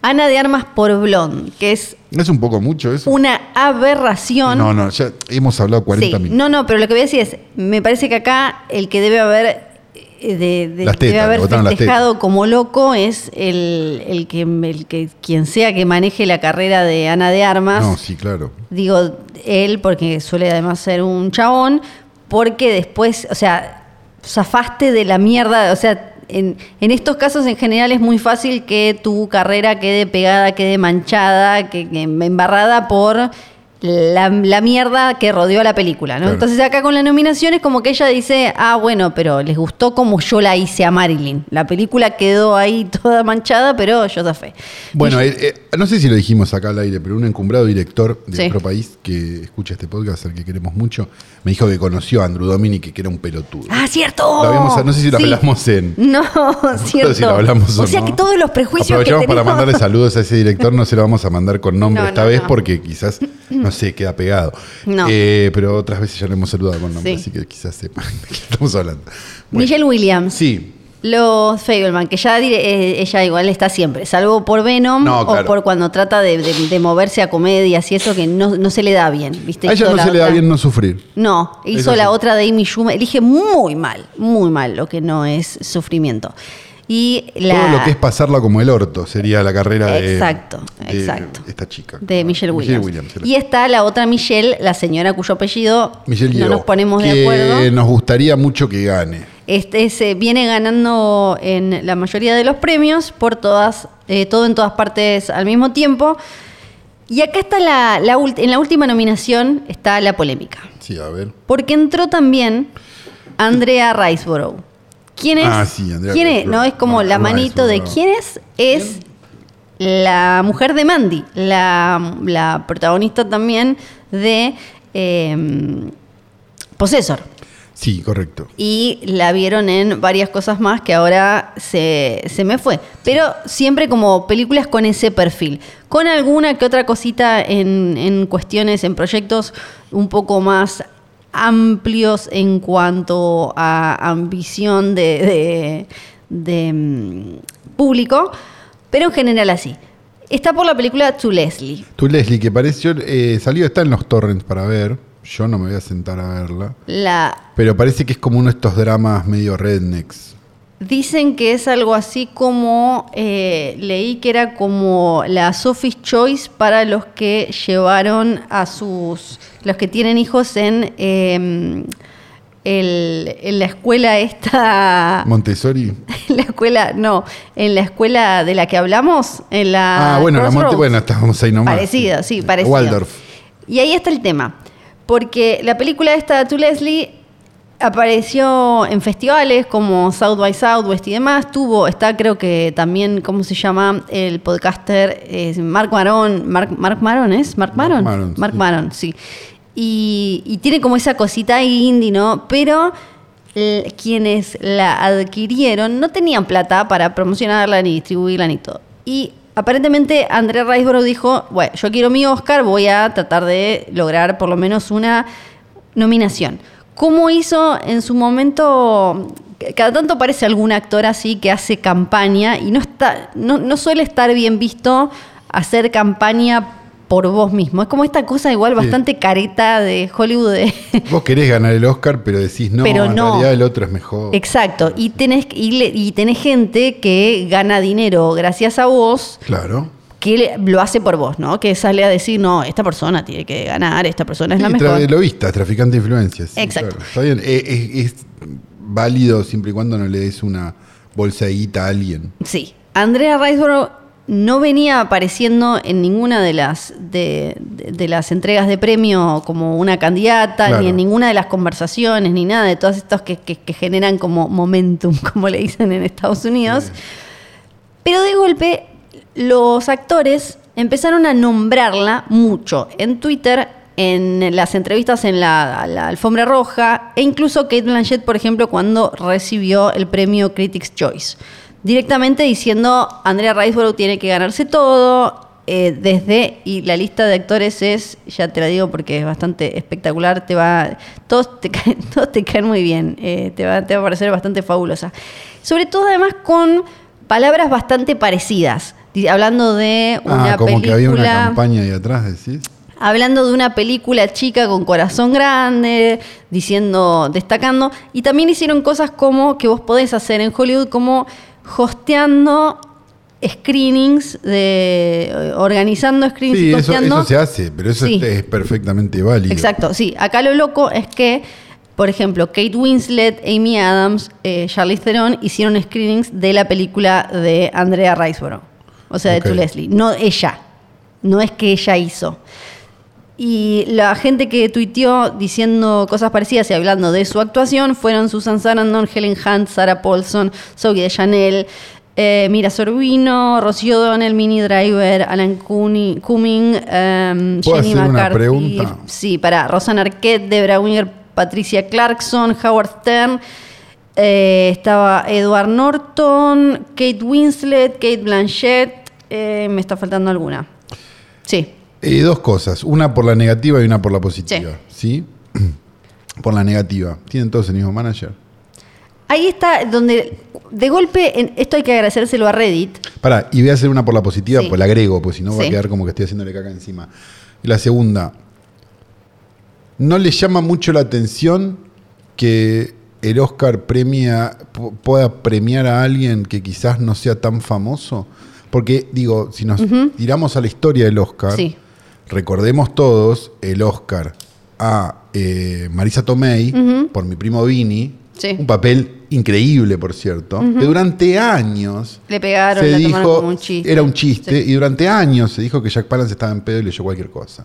Ana de Armas por Blonde, que es ¿No es un poco mucho eso? una aberración. No, no, ya hemos hablado 40 Sí, minutos. No, no, pero lo que voy a decir es, me parece que acá el que debe haber de, de- Las tetas, debe haber las festejado como loco es el, el que el que quien sea que maneje la carrera de Ana de Armas. No, sí, claro. Digo él porque suele además ser un chabón, porque después, o sea, zafaste de la mierda, o sea, en, en estos casos en general es muy fácil que tu carrera quede pegada, quede manchada, que, que embarrada por la, la mierda que rodeó a la película, ¿no? Claro. Entonces acá con la nominación es como que ella dice, ah, bueno, pero les gustó como yo la hice a Marilyn. La película quedó ahí [LAUGHS] toda manchada, pero yo zafé. Bueno, eh, eh, no sé si lo dijimos acá al aire, pero un encumbrado director de Sí. otro país que escucha este podcast, al que queremos mucho, me dijo que conoció a Andrew Dominic, que era un pelotudo. Ah, cierto. Lo habíamos- no sé si lo Sí. hablamos en- [LAUGHS] No, [LAUGHS] cierto. si lo hablamos o o sea no. que todos los prejuicios que Aprovechamos para tenemos- mandarle saludos a ese director, no se lo vamos a mandar con nombre No, esta no, vez no. porque quizás, [CLEARS THROAT] no sé, queda pegado. No. Eh, pero otras veces ya le hemos saludado con nombre, Sí. así que quizás sepan [LAUGHS] de qué estamos hablando. Bueno, Michelle Williams. Sí, Los Fableman, que ya eh, ella igual está siempre, salvo por Venom No, o por cuando trata de, de- de moverse a comedias y eso que no, no se le da bien, ¿viste? a ella no se le da bien no sufrir. No, hizo Eso la sí. otra de Amy Schumer. Elige muy mal, muy mal lo que no es sufrimiento. Y la Todo lo que es pasarla como el orto sería la carrera de, Exacto, de exacto. esta chica. de Michelle Williams. y está la otra Michelle, la señora cuyo apellido Michelle no nos ponemos de acuerdo. nos gustaría mucho que gane. Este se viene ganando en la mayoría de los premios por todas, eh, todo en todas partes al mismo tiempo. Y acá está la, en la última nominación está la polémica. Sí, a ver. Porque entró también Andrea Riceborough. ¿Quién es? Ah, sí, Andrea ¿Quién es? No, es como la manito de quién es. Es la mujer de Mandy, la, la protagonista también de eh, Possessor. Sí, correcto. Y la vieron en varias cosas más que ahora se, se me fue. Pero siempre como películas con ese perfil. Con alguna que otra cosita en, en cuestiones, en proyectos un poco más amplios en cuanto a ambición de, de- de, mm, público. Pero en general así. Está por la película To Leslie. Tú, Leslie, que pareció, eh, salió, está en los torrents para ver. Yo no me voy a sentar a verla. La, Pero parece que es como uno de estos dramas medio rednecks. Dicen que es algo así como, eh, leí que era como la Sophie's Choice para los que llevaron a sus, los que tienen hijos en, eh, el- en la escuela esta, [LAUGHS] Montessori. en la escuela, no, en la escuela de la que hablamos, en la... Ah, bueno, la Monte, bueno, estábamos ahí nomás. Parecido, sí, parecido. Waldorf. Y ahí está el tema. Porque la película esta, To Leslie, apareció en festivales como South by Southwest y demás. Tuvo, está creo que también, ¿cómo se llama? El podcaster es Mark Maron. Mark, Mark Maron, ¿es? Mark Mark Maron. Maron, Mark sí. Maron, sí. Y, y tiene como esa cosita indie, ¿no? Pero quienes la adquirieron no tenían plata para promocionarla ni distribuirla ni todo. Y aparentemente Andrea Riceborough dijo, bueno, yo quiero mi Oscar, voy a tratar de lograr por lo menos una nominación. ¿Cómo hizo en su momento? Cada tanto aparece algún actor así que hace campaña y no está, no, no suele estar bien visto hacer campaña por vos mismo. Es como esta cosa igual Sí. bastante careta de Hollywood. de- [LAUGHS] Vos querés ganar el Oscar, pero decís no, Pero en no. realidad el otro es mejor. Exacto. Y tenés, y, le- y tenés gente que gana dinero gracias a vos, Claro. Que lo hace por vos, ¿no? Que sale a decir, no, esta persona tiene que ganar, esta persona es la mejor. Lobista, traficante de influencias. Exacto. claro. Está bien. Eh, Es, es válido siempre y cuando no le des una bolsa de guita a alguien. Sí. Andrea Riceborough no venía apareciendo en ninguna de las de, de- de las entregas de premio como una candidata, Claro. ni en ninguna de las conversaciones, ni nada de todos estos que, que- que generan como momentum, [LAUGHS] como le dicen en Estados Unidos. Pero de golpe, los actores empezaron a nombrarla mucho en Twitter, en las entrevistas en la, alfombra roja, e incluso Kate Blanchett, por ejemplo, cuando recibió el premio Critics' Choice. Directamente diciendo, Andrea Riceborough tiene que ganarse todo, eh, desde, y la lista de actores es, ya te la digo porque es bastante espectacular, te va, todos te [LAUGHS] caen, todos te caen muy bien, eh, te, va, te va a parecer bastante fabulosa. Sobre todo además con palabras bastante parecidas. Hablando de una ah, como película. que había una campaña ahí atrás, decís. hablando de una película chica con corazón grande, diciendo, destacando, y también hicieron cosas como que vos podés hacer en Hollywood, como hosteando screenings, de, organizando screenings Sí, y eso, se hace, pero eso Sí. es, perfectamente válido. Exacto, sí. Acá lo loco es que, por ejemplo, Kate Winslet, Amy Adams, eh, Charlize Theron hicieron screenings de la película de Andrea Riseborough, o sea, de To Leslie. No ella, no es que ella hizo. Y la gente que tuiteó diciendo cosas parecidas y hablando de su actuación fueron Susan Sarandon, Helen Hunt, Sarah Paulson, Zoe de Chanel, eh, Mira Sorbino, Rocío O'Donnell, Minnie Driver, Alan Cumming, em, ¿Puedo Jenny hacer una McCarthy. pregunta? Sí, para Rosanna Arquette, Debra Winger, Patricia Clarkson, Howard Stern. Eh, estaba Edward Norton, Kate Winslet, Kate Blanchett. eh, me está faltando alguna. Sí. Eh, dos cosas, una por la negativa y una por la positiva. ¿Sí? [CLEARS THROAT] por la negativa. ¿Tienen todos el mismo manager? Ahí está donde, de golpe, en- esto hay que agradecérselo a Reddit. Pará, y voy a hacer una por la positiva, Sí. pues la agrego, pues si no va a quedar como que estoy haciéndole caca encima. Y la segunda, ¿no le llama mucho la atención que el Oscar premia, pu- pueda premiar a alguien que quizás no sea tan famoso? Porque, digo, si nos tiramos a la historia del Oscar, Sí. recordemos todos el Oscar a eh, Marisa Tomei por mi primo Vini, Sí. un papel increíble, por cierto, que durante años Le pegaron, se la dijo, como un chiste. era un chiste, Sí. y durante años se dijo que Jack Palance estaba en pedo y leyó cualquier cosa.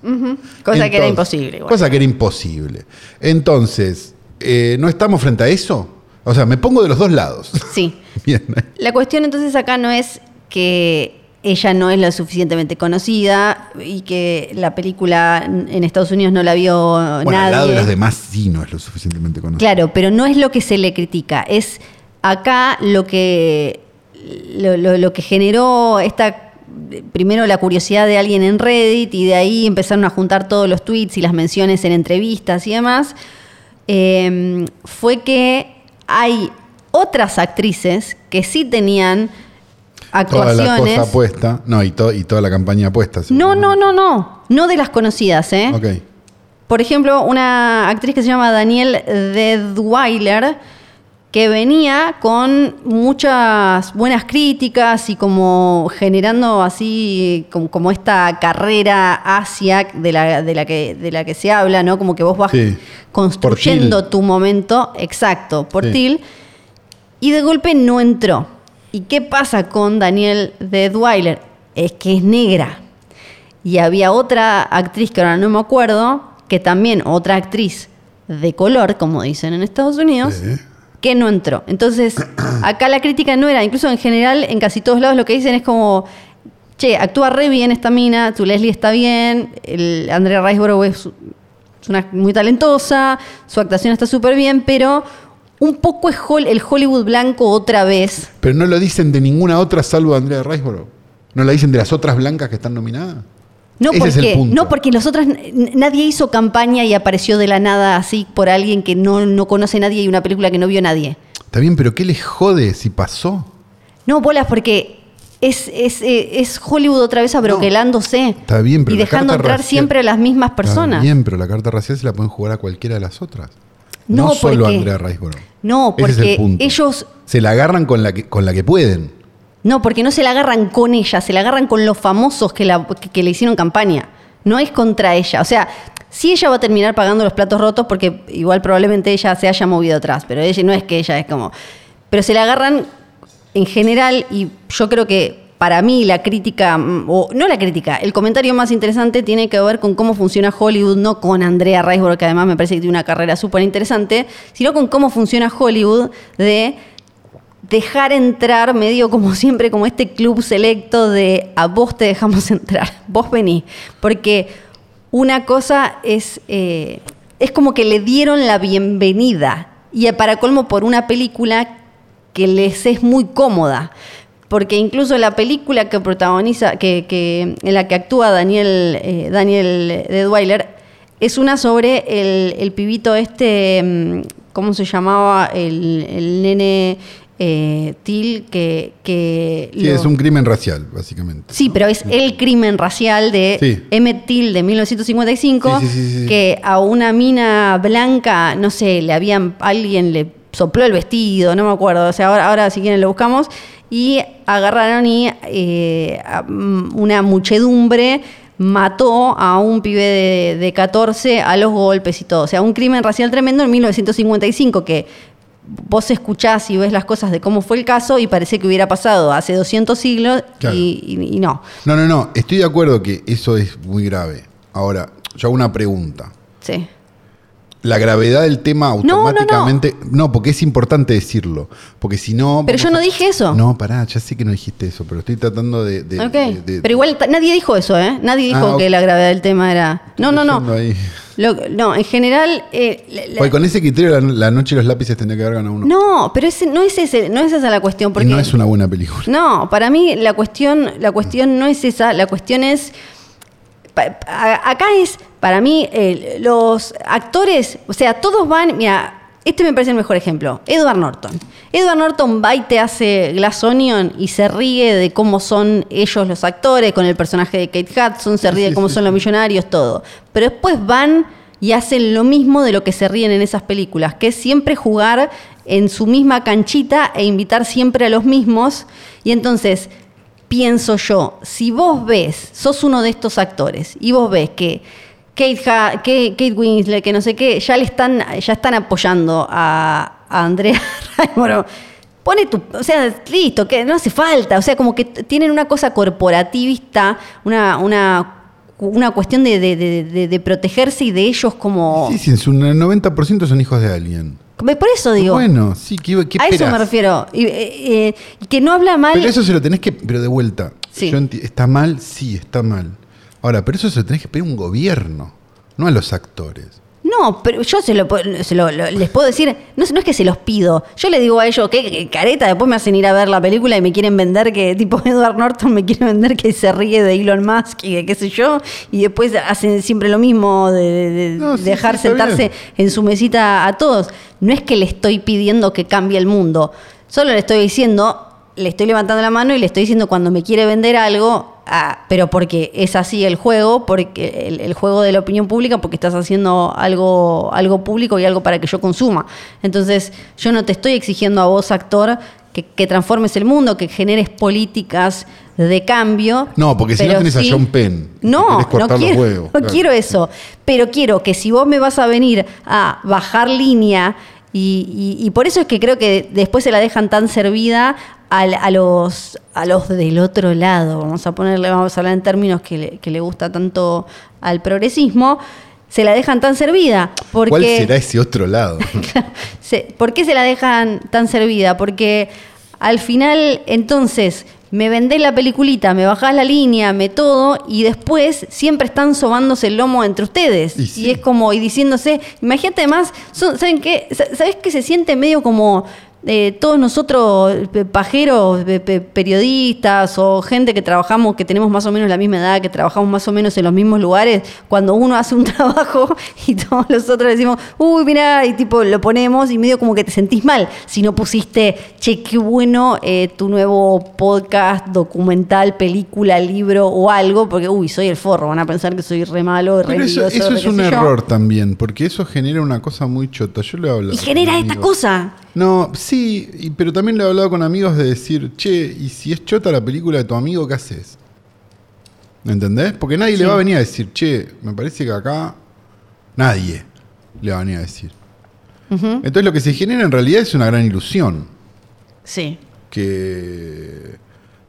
Cosa que era imposible. igual. Cosa que era imposible. Entonces, eh, ¿no estamos frente a eso? O sea, me pongo de los dos lados. Sí. [LAUGHS] Bien. La cuestión entonces acá no es que ella no es lo suficientemente conocida y que la película en Estados Unidos no la vio Bueno, al lado de nadie. los demás sí no es lo suficientemente conocido. Claro, pero no es lo que se le critica, es acá lo que lo, lo- lo que generó esta primero la curiosidad de alguien en Reddit y de ahí empezaron a juntar todos los tweets y las menciones en entrevistas y demás, eh, fue que hay otras actrices que sí tenían Toda la actuaciones. cosa puesta. No, y, to- y toda la campaña puesta. no, no, no, no, no de las conocidas, ¿eh? Ok. Por ejemplo, una actriz que se llama Danielle Deadweiler, que venía con muchas buenas críticas y como generando así como, como esta carrera hacia de la, de, la que, de la que se habla, ¿no? Como que vos vas Sí. construyendo tu momento, exacto, por Sí. Til, y de golpe no entró. ¿Y qué pasa con Danielle Deadweiler? Es que es negra. Y había otra actriz que ahora no me acuerdo, que también otra actriz de color, como dicen en Estados Unidos, Sí. Que no entró. Entonces, [CLEARS THROAT] acá la crítica no era, incluso en general, en casi todos lados lo que dicen es como, che, actúa re bien esta mina, tu Leslie está bien, el Andrea Riseborough es, es una muy talentosa, su actuación está súper bien, pero un poco es Hol- el Hollywood blanco otra vez. Pero no lo dicen de ninguna otra salvo de Andrea Riseborough. No lo dicen de las otras blancas que están nominadas. No Ese es el porque, punto. no porque los otros, n- nadie hizo campaña y apareció de la nada así por alguien que no, no conoce a nadie y una película que no vio nadie. Está bien, pero ¿qué les jode si pasó? No, bolas, porque es, es, eh, es Hollywood otra vez abroquelándose. Está bien, pero Y dejando entrar racial- siempre a las mismas personas. Está bien, pero la carta racial se la pueden jugar a cualquiera de las otras. No, No, solo a porque- Andrea Riseborough. No, Ese es el porque ellos. Se la agarran con la que, con la que pueden. No, porque no se la agarran con ella, se la agarran con los famosos que, la, le hicieron campaña. No es contra ella. O sea, sí ella va a terminar pagando los platos rotos porque igual probablemente ella se haya movido atrás, pero ella no es que ella es como. Pero se la agarran en general y yo creo que para mí la crítica, mm, o no la crítica, el comentario más interesante tiene que ver con cómo funciona Hollywood, no con Andrea Riseborough, que además me parece que tiene una carrera súper interesante, sino con cómo funciona Hollywood de dejar entrar medio como [LAUGHS] siempre, como este club selecto de a vos te dejamos entrar, [LAUGHS] vos vení. Porque una cosa es, eh, es como que le dieron la bienvenida y para colmo por una película que les es muy cómoda. Porque incluso la película que protagoniza, que, en la que actúa Daniel, eh, Daniel Deadweiler, es una sobre el, el pibito este, mm, ¿cómo se llamaba? El, el nene eh, Till que... que Sí, lo- es un crimen racial, básicamente. Sí, pero es el crimen racial de Sí. Emmett Till de 1955, Sí, sí, sí, sí. que a una mina blanca, no sé, le habían, alguien le sopló el vestido, no me acuerdo, o sea, ahora, ahora si quieren lo buscamos, y agarraron y eh, mm, una muchedumbre mató a un pibe de, de 14 a los golpes y todo. O sea, un crimen racial tremendo en 1955 que vos escuchás y ves las cosas de cómo fue el caso y parece que hubiera pasado hace 200 siglos Claro. y, y- y no. No, no, no. Estoy de acuerdo que eso es muy grave. Ahora, yo hago una pregunta. Sí. La gravedad del tema No, no, no. automáticamente. No, porque es importante decirlo. Porque si no. Pero yo no a- dije eso. No, pará, ya sé que no dijiste eso, pero estoy tratando de. de- ok. de- de- Pero igual nadie dijo eso, ¿eh? Nadie dijo Ah, que la gravedad del tema era. No, no, no. leyendo ahí. Lo- no, en general. eh, la- la- Porque con ese criterio, la, la noche y los lápices tendría que haber ganado uno. No, pero ese, no, es ese, no es esa la cuestión. y Porque, no es una buena película. No, para mí la cuestión, la cuestión no es esa, la cuestión es. pa- Acá es, para mí, eh, los actores, o sea, todos van. Mira, este me parece el mejor ejemplo. Edward Norton. Edward Norton va y te hace Glass Onion y se ríe de cómo son ellos los actores, con el personaje de Kate Hudson, se ríe de cómo son los millonarios, todo. Pero después van y hacen lo mismo de lo que se ríen en esas películas, que es siempre jugar en su misma canchita e invitar siempre a los mismos. Y entonces, pienso yo, si vos ves, sos uno de estos actores, y vos ves que Kate, Ha- Kate Winslet, que no sé qué, ya le están, ya están apoyando a, a Andrea [LAUGHS] Raimoro. Pone tu, o sea, listo, que no hace falta, o sea, como que tienen una cosa corporativista, una, una, una cuestión de, de- de- de- de protegerse y de ellos como... Sí, sí, en su 90% son hijos de alguien. Por eso digo, Bueno, sí, ¿qué, qué a eso me refiero, y, eh, eh, que no habla mal... Pero eso se lo tenés que. Pero de vuelta. Sí. yo ¿Está mal? Sí, está mal. Ahora, pero eso se lo tenés que pedir a un gobierno, no a los actores. No, pero yo se lo, se lo- lo- les puedo decir, no, es- no es que se los pido, yo le digo a ellos, que careta, después me hacen ir a ver la película y me quieren vender que, tipo [LAUGHS] Edward Norton me quiere vender que se ríe de Elon Musk y de qué sé yo, y después hacen siempre lo mismo de, de- de No, sí, dejar sí, sentarse bien. en su mesita a todos. No es que le estoy pidiendo que cambie el mundo, solo le estoy diciendo, le estoy levantando la mano y le estoy diciendo cuando me quiere vender algo, ah, pero porque es así el juego, porque el, el juego de la opinión pública, porque estás haciendo algo, algo público y algo para que yo consuma. Entonces, yo no te estoy exigiendo a vos, actor, que, que transformes el mundo, que generes políticas de cambio. No, porque si no tenés a sí- John Penn No, no quiero, huevos, no claro. quiero eso. Pero quiero que si vos me vas a venir a bajar línea, y, y- y por eso es que creo que después se la dejan tan servida a, los, a los del otro lado, vamos a ponerle, vamos a hablar en términos que le, que le gusta tanto al progresismo, se la dejan tan servida. Porque, ¿Cuál será ese otro lado? [LAUGHS] ¿Por qué se la dejan tan servida? Porque al final, entonces, me vendés la peliculita, me bajás la línea, me todo, y después siempre están sobándose el lomo entre ustedes. Y es como, y diciéndose, imagínate además, son- ¿saben qué? Sa- ¿Sabes que se siente medio como eh, todos nosotros, pajeros, pe- pe- periodistas o gente que trabajamos, que tenemos más o menos la misma edad, que trabajamos más o menos en los mismos lugares, cuando uno [LAUGHS] hace un trabajo y todos los otros decimos, uy, mira, y tipo lo ponemos y medio como que te sentís mal si no pusiste, che, qué bueno eh, tu nuevo podcast, documental, película, libro o algo, porque, uy, soy el forro, van a pensar que soy re malo, re Pero eso, envidioso, eso re es un yo. error también, porque eso genera una cosa muy chota. Yo le he hablado. Y genera esta cosa. No, sí, y- pero también le he hablado con amigos de decir, che, y si es chota la película de tu amigo, ¿qué haces? ¿Entendés? Porque nadie le Sí. va a venir a decir, che, me parece que acá nadie le va a venir a decir. Entonces lo que se genera en realidad es una gran ilusión, Sí. que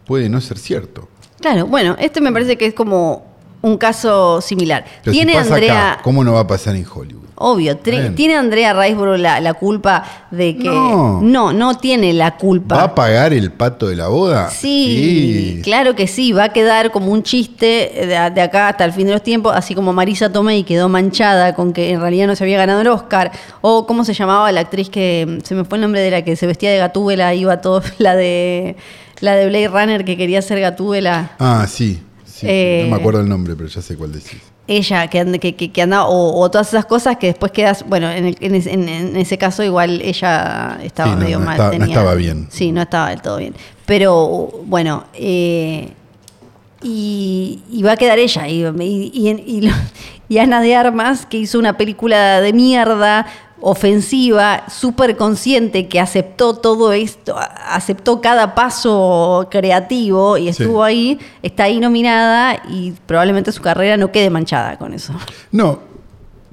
puede no ser cierto. Claro, bueno, este me parece que es como un caso similar. Pero si pasa Andrea, acá, ¿cómo no va a pasar en Hollywood? Obvio, tiene Andrea Riseborough la, la culpa de que No. no, no tiene la culpa. ¿Va a pagar el pato de la boda? Sí, claro que sí, va a quedar como un chiste de, de acá hasta el fin de los tiempos, así como Marisa Tomei quedó manchada con que en realidad no se había ganado el Oscar, o cómo se llamaba la actriz que se me fue el nombre de la que se vestía de Gatúbela, iba todo, [LAUGHS] la de la de Blade Runner que quería ser Gatúbela. Ah, sí. sí, sí. Eh, no me acuerdo el nombre, pero ya sé cuál decís. Ella que, que, que, andaba, o, o todas esas cosas que después quedas, bueno, en, el- en, ese- en- en ese caso igual ella estaba Sí, no, medio no mal. estaba- no estaba bien. Sí, no estaba del todo bien. Pero bueno, eh, y, y va a quedar ella. Y, y, y- [LAUGHS] y Ana de Armas, que hizo una película de mierda, ofensiva, súper consciente, que aceptó todo esto, aceptó cada paso creativo y estuvo Sí. ahí, está ahí nominada y probablemente su carrera no quede manchada con eso. No,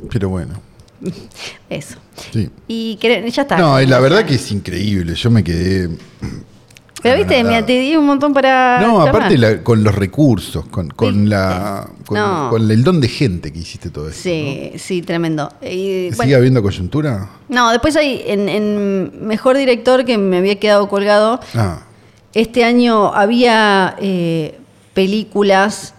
pero bueno, [LAUGHS] Eso. sí. Y ya está. No, la verdad que es increíble. Yo me quedé. Pero viste, mira, te di un montón para. No, aparte la- con los recursos, con, con la con, No. con el don de gente que hiciste todo esto. Sí, sí, tremendo. Y, ¿no? bueno, ¿Sigue habiendo coyuntura? No, después hay en, en Mejor Director que me había quedado colgado. Ah, Este año había eh, películas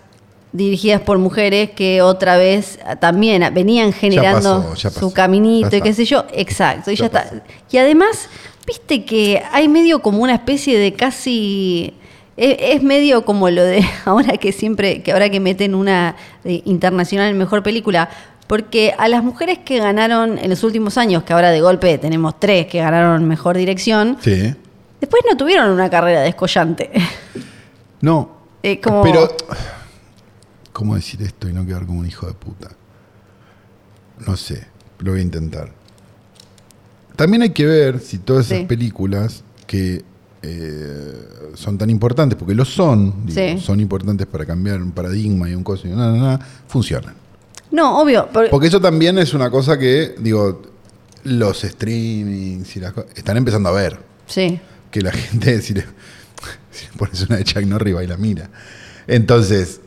dirigidas por mujeres que otra vez también venían generando pasó, ya pasó. su caminito y qué sé yo. Exacto, y Ya ya está. Y además, viste que hay medio como una especie de casi es, es medio como lo de [LAUGHS] ahora que siempre, que ahora que meten una de internacional en mejor película, porque a las mujeres que ganaron en los últimos años, que ahora de golpe tenemos tres que ganaron mejor dirección, sí. después no tuvieron una carrera descollante. [LAUGHS] No. [LAUGHS] Eh, como- Pero. ¿Cómo decir esto y no quedar como un hijo de puta? No sé, lo voy a intentar. También hay que ver si todas esas Sí. películas que eh, son tan importantes, porque lo son, digo, Sí. son importantes para cambiar un paradigma y un coso y nada, nada, funcionan. No, obvio. por- Porque eso también es una cosa que, digo, los streamings y las cosas están empezando a ver. sí. Que la [LAUGHS] gente, si le, si le pones una de Chuck Norris, y la mira. Entonces,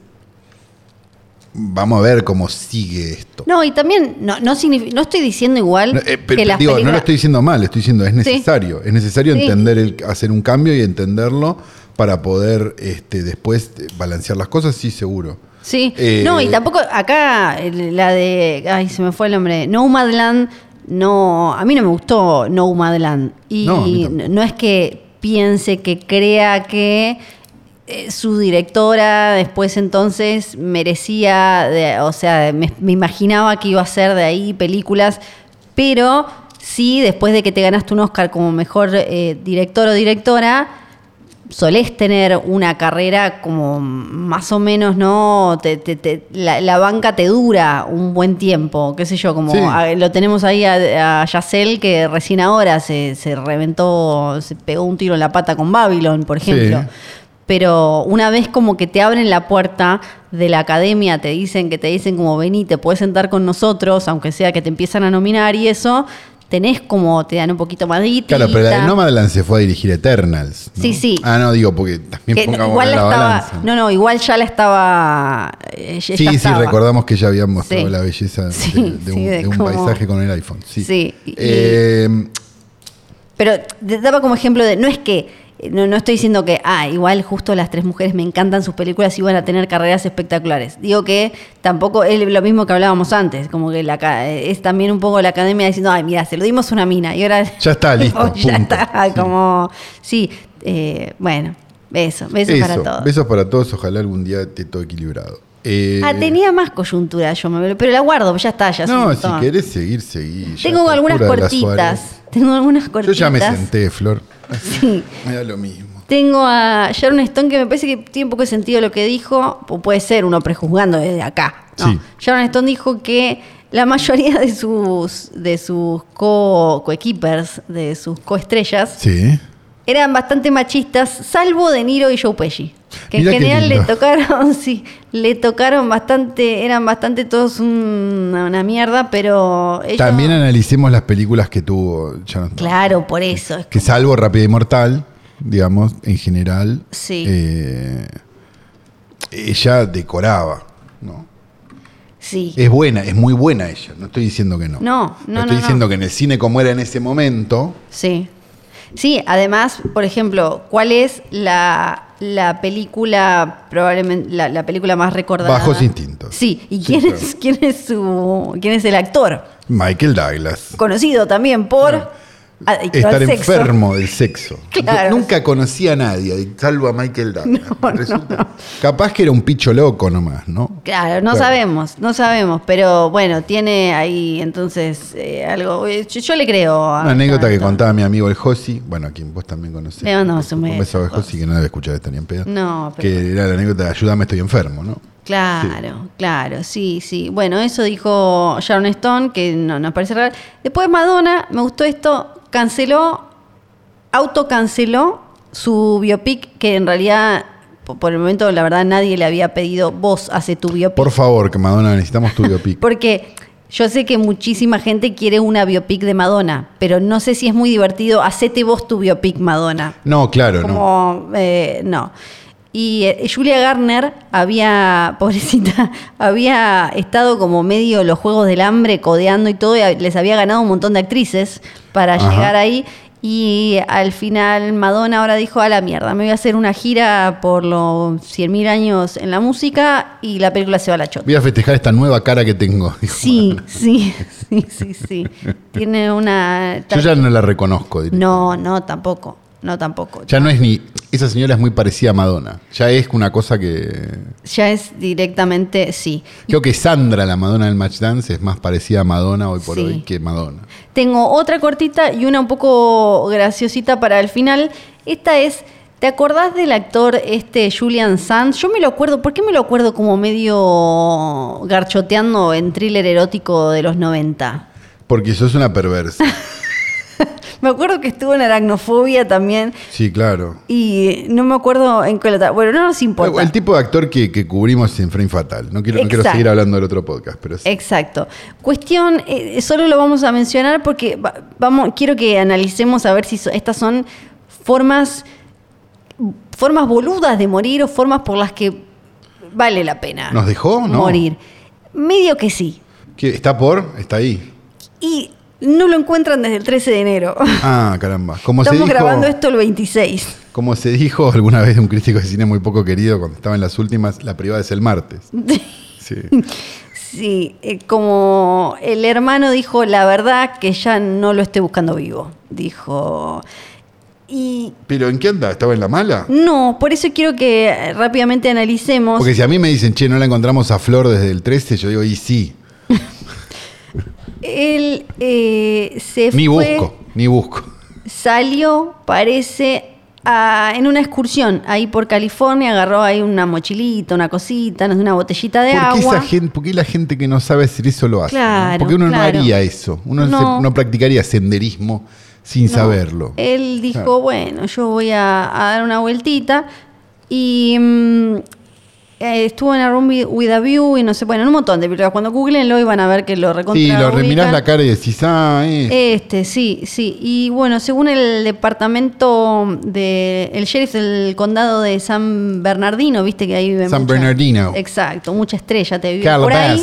vamos a ver cómo sigue esto. No, y también no, no, no estoy diciendo igual No, eh, que las digo, no lo estoy diciendo mal, estoy diciendo es necesario. Es necesario Sí. entender el, hacer un cambio y entenderlo para poder este, después eh, balancear las cosas, sí, seguro. Sí, Eh, no, y tampoco acá la de. Ay, se me fue el nombre. Nomadland, no. A mí no me gustó Nomadland. Y No, es que piense que crea que eh, su directora después entonces merecía. de- o sea, me, me imaginaba que iba a hacer de ahí películas, pero sí, después de que te ganaste un Oscar como mejor eh, director o directora solés tener una carrera como más o menos, ¿no? Te- te- te- la, la banca te dura un buen tiempo, qué sé yo, como Sí. a- lo tenemos ahí a, a Yacel que recién ahora se, se reventó, se pegó un tiro en la pata con Babylon, por ejemplo. Sí. Pero una vez como que te abren la puerta de la academia, te dicen que te dicen como vení, te puedes sentar con nosotros, aunque sea que te empiezan a nominar y eso, tenés como, te dan un poquito más de. Claro, pero la de Nomadland se fue a dirigir Eternals. ¿no? Sí, sí. Ah, no, digo, porque también Que pongamos igual la la estaba, balanza. no, no, igual ya la estaba. eh, ya Sí, sí, estaba. recordamos que ya había mostrado Sí. la belleza de- [LAUGHS] Sí, de, sí, un, de paisaje con el iPhone. Sí. Sí, y- Eh, Pero te daba como ejemplo de. No es que. No, no estoy diciendo que, ah, igual justo las tres mujeres me encantan sus películas y van a tener carreras espectaculares. Digo que tampoco es lo mismo que hablábamos antes, como que la, es también un poco la academia diciendo, ay, mira, se lo dimos una mina y ahora. Ya está, [LAUGHS] listo, ya punto. está, como. Sí, eh, bueno, beso, besos para todos. besos para todos. Ojalá algún día esté todo equilibrado. Eh, Ah, tenía más coyuntura yo, me- pero la guardo, ya está, ya No, si querés seguir, seguí. Tengo algunas cortitas. Tengo algunas Yo cortitas. ya me senté, Flor. Sí. Me da lo mismo. Tengo a Sharon Stone que me parece que tiene un poco de sentido lo que dijo, o puede ser uno prejuzgando desde acá. ¿no? Sí. Sharon Stone dijo que la mayoría de sus de sus co coequippers, de sus coestrellas, Sí. Eran bastante machistas, salvo De Niro y Joe Pesci. Que Mirá en general le tocaron, [LAUGHS] sí, le tocaron bastante, eran bastante todos una, una mierda, pero ellos, También analicemos las películas que tuvo Stone. Claro, por eso. es Que salvo Rápida y Mortal, digamos, en general, Sí. eh, ella decoraba, ¿no? Sí. Es buena, es muy buena ella, no estoy diciendo que no. No, no, estoy no, diciendo no. que en el cine como era en ese momento, Sí. Sí, además, por ejemplo, ¿cuál es la, la película, probablemente, la, la película más recordada? Bajos Instintos. Sí, ¿y Sí, quién, claro. es, quién, es su, quién es el actor? Michael Douglas. Conocido también por... adicto estar al sexo. enfermo del sexo. [LAUGHS] Claro. Nunca conocí a nadie, salvo a Michael Douglas. [LAUGHS] No, Resulta- Capaz que era un picho loco nomás, ¿no? Claro, no Claro. sabemos, no sabemos, pero bueno, tiene ahí entonces eh, algo. eh, Yo, yo le creo. a- Una anécdota que contaba mi amigo el Josi, bueno, a quien vos también conocés. Le mandamos un Un beso Josi, que no debe escuchar esto ni en pedo. No, pero- Que era la anécdota de ayúdame, estoy enfermo, ¿no? Claro, claro, sí, sí. Bueno, eso dijo Sharon Stone, que no nos parece real. Después Madonna, me gustó esto, canceló, autocanceló su biopic, que en realidad, po- por el momento, la verdad, nadie le había pedido, vos hace tu biopic. Por favor, que Madonna, necesitamos tu biopic. [LAUGHS] Porque yo sé que muchísima gente quiere una biopic de Madonna, pero no sé si es muy divertido, hacete vos tu biopic Madonna. No, claro, no. Eh, no. Y eh, Julia Garner había, [LAUGHS] pobrecita, había estado como medio los Juegos del Hambre, codeando y todo, y les había ganado un montón de actrices para Ajá. llegar ahí. Y al final Madonna ahora dijo, a la mierda, me voy a hacer una gira por los 100.000 años en la música y la película se va a la chota. Voy a festejar esta nueva cara que tengo. dijo Sí, Madonna. [LAUGHS] sí, sí, sí, sí. Tiene una... Yo ya no la reconozco. diría. No, no, tampoco. No, tampoco. Ya no es ni. Esa señora es muy parecida a Madonna. Ya es una cosa que. Ya es directamente, sí. Creo que Sandra, la Madonna del Match Dance, es más parecida a Madonna hoy por Sí. hoy que Madonna. Tengo otra cortita y una un poco graciosita para el final. Esta es, ¿te acordás del actor este Julian Sands? Yo me lo acuerdo, ¿por qué me lo acuerdo como medio garchoteando en thriller erótico de los 90? Porque sos una perversa. [LAUGHS] Me acuerdo que estuvo en aracnofobia también Sí, claro. y no me acuerdo en cuál otra. Bueno, no nos importa. El tipo de actor que, que cubrimos en Frame Fatal. No quiero, no quiero Exacto. seguir hablando del otro podcast, pero sí. Exacto. Cuestión, eh, solo lo vamos a mencionar porque va- vamos, quiero que analicemos a ver si so- estas son formas, formas boludas de morir o formas por las que vale la pena ¿Nos dejó? No. morir. Medio que sí. ¿Qué, ¿Está por? Está ahí. Y no lo encuentran desde el 13 de enero. Ah, caramba. Como se Estamos dijo, grabando esto el 26. Como se dijo alguna vez de un crítico de cine muy poco querido cuando estaba en las últimas, la privada es el martes. [LAUGHS] Sí. Sí, eh, como el hermano dijo, la verdad que ya no lo estoy buscando vivo. Dijo. Y ¿Pero en qué anda? ¿Estaba en la mala? No, por eso quiero que eh, rápidamente analicemos. Porque si a mí me dicen, che, no la encontramos a Flor desde el 13, yo digo, y sí. Él eh, se Ni fue, busco, ni busco. salió, parece, a- en una excursión ahí por California, agarró ahí una mochilita, una cosita, una botellita de ¿Por qué, agua. esa gente, ¿Por qué la gente que no sabe hacer eso lo hace? Claro, Porque uno claro. no haría eso. Uno No. se- no practicaría senderismo sin No, saberlo. Él dijo, Claro. bueno, yo voy a, a dar una vueltita y mm, eh, estuvo en A Room with- a View y no sé, bueno, en un montón de películas. Cuando googleenlo y van a ver que lo recontra Sí, lo ubican. mirás la cara y decís, ah, eh. Este, sí, sí. Y bueno, según el departamento de el sheriff del condado de San Bernardino, viste que ahí vive San mucha- Bernardino. Exacto, mucha estrella te vive por ahí.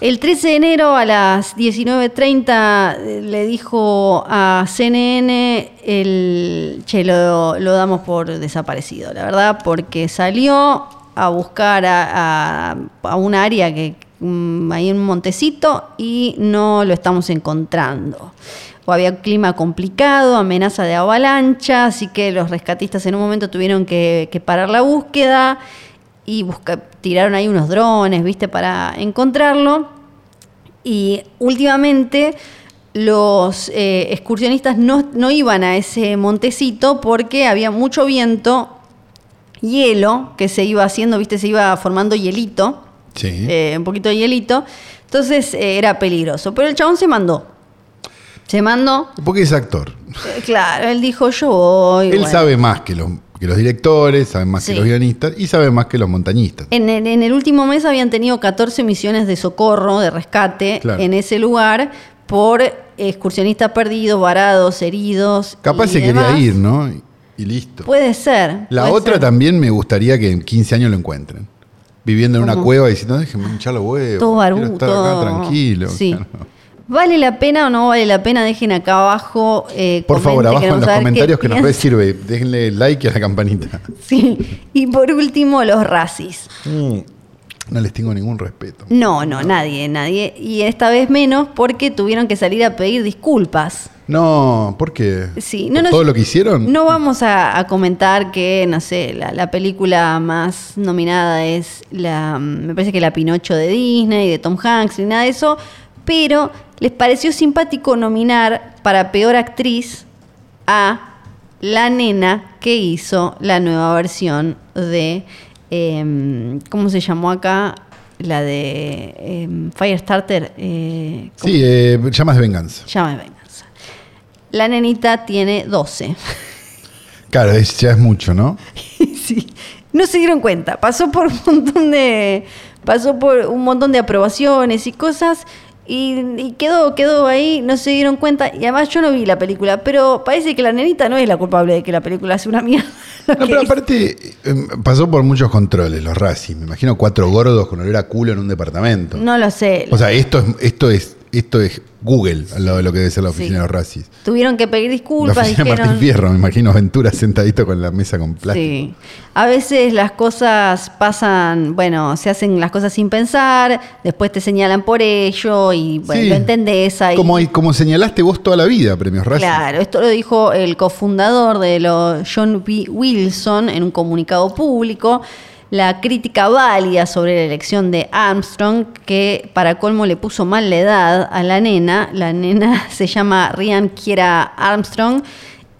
El 13 de enero a las 19.30 eh, le dijo a CNN el che, lo, lo damos por desaparecido, la verdad, porque salió a buscar a, a- un área que mm, hay un montecito y no lo estamos encontrando. O había clima complicado, amenaza de avalancha, así que los rescatistas en un momento tuvieron que, que parar la búsqueda y busca- tiraron ahí unos drones, ¿viste? Para encontrarlo. Y últimamente los eh, excursionistas no, no iban a ese montecito porque había mucho viento, hielo que se iba haciendo, ¿viste? Se iba formando hielito, Sí. eh, un poquito de hielito. Entonces eh, era peligroso. Pero el chabón se mandó. Se mandó. Porque es actor. Eh, claro, él dijo yo voy. Él bueno. sabe más que los, que los directores, sabe más Sí. que los guionistas y sabe más que los montañistas. En el, en el último mes habían tenido 14 misiones de socorro, de rescate Claro. en ese lugar por excursionistas perdidos, varados, heridos. Capaz y se quería ir, ¿no? Y, listo. Puede ser. La puede otra ser. también me gustaría que en 15 años lo encuentren. Viviendo en una cueva y diciendo, déjenme hinchar los huevos. Todo quiero barbudo. estar acá tranquilo. Sí. [LAUGHS] Claro. ¿Vale la pena o no vale la pena? Dejen acá abajo. eh, Por favor, abajo en los comentarios que nos re sirve. Déjenle like y a la campanita. [LAUGHS] Sí. Y por último, los racis. No les tengo ningún respeto. No, no, nadie, nadie. Y esta vez menos porque tuvieron que salir a pedir disculpas. No, ¿por qué? Sí, ¿Por no nos- todo lo que hicieron? No vamos a, a comentar que, no sé, la, la película más nominada es la, me parece que la Pinocho de Disney, de Tom Hanks, ni nada de eso, pero les pareció simpático nominar para peor actriz a la nena que hizo la nueva versión de, em, ¿cómo se llamó acá? La de em, Firestarter. Eh. Sí, eh, llamas de venganza. Llama de venganza. La nenita tiene 12. Claro, es- ya es mucho, ¿no? [LAUGHS] sí. No se dieron cuenta. Pasó por un montón de. Pasó por un montón de aprobaciones y cosas. Y, y quedó, quedó ahí, no se dieron cuenta. Y además yo no vi la película, pero parece que la nenita no es la culpable de que la película sea una mierda. No, pero aparte, eh, pasó por muchos controles los Razzies. Me imagino cuatro gordos con olor a culo en un departamento. no lo sé. O sea, esto es, esto es, esto es Google al lado de lo que debe ser la oficina Sí. de los Razzies. Tuvieron que pedir La disculpas. oficina de dijeron, Martín Fierro, me imagino Ventura sentadito con la mesa con plástico. Sí. A veces las cosas pasan, bueno, se hacen las cosas sin pensar, después te señalan por ello y bueno, Sí. lo entendés ahí. Como, como señalaste vos toda la vida, premios Razzies. Claro, esto lo dijo el cofundador de los John B. Wilson en un comunicado público. La crítica válida sobre la elección de Armstrong, que para colmo le puso mal la edad a la nena. La nena [LAUGHS] se llama Ryan Kiera Armstrong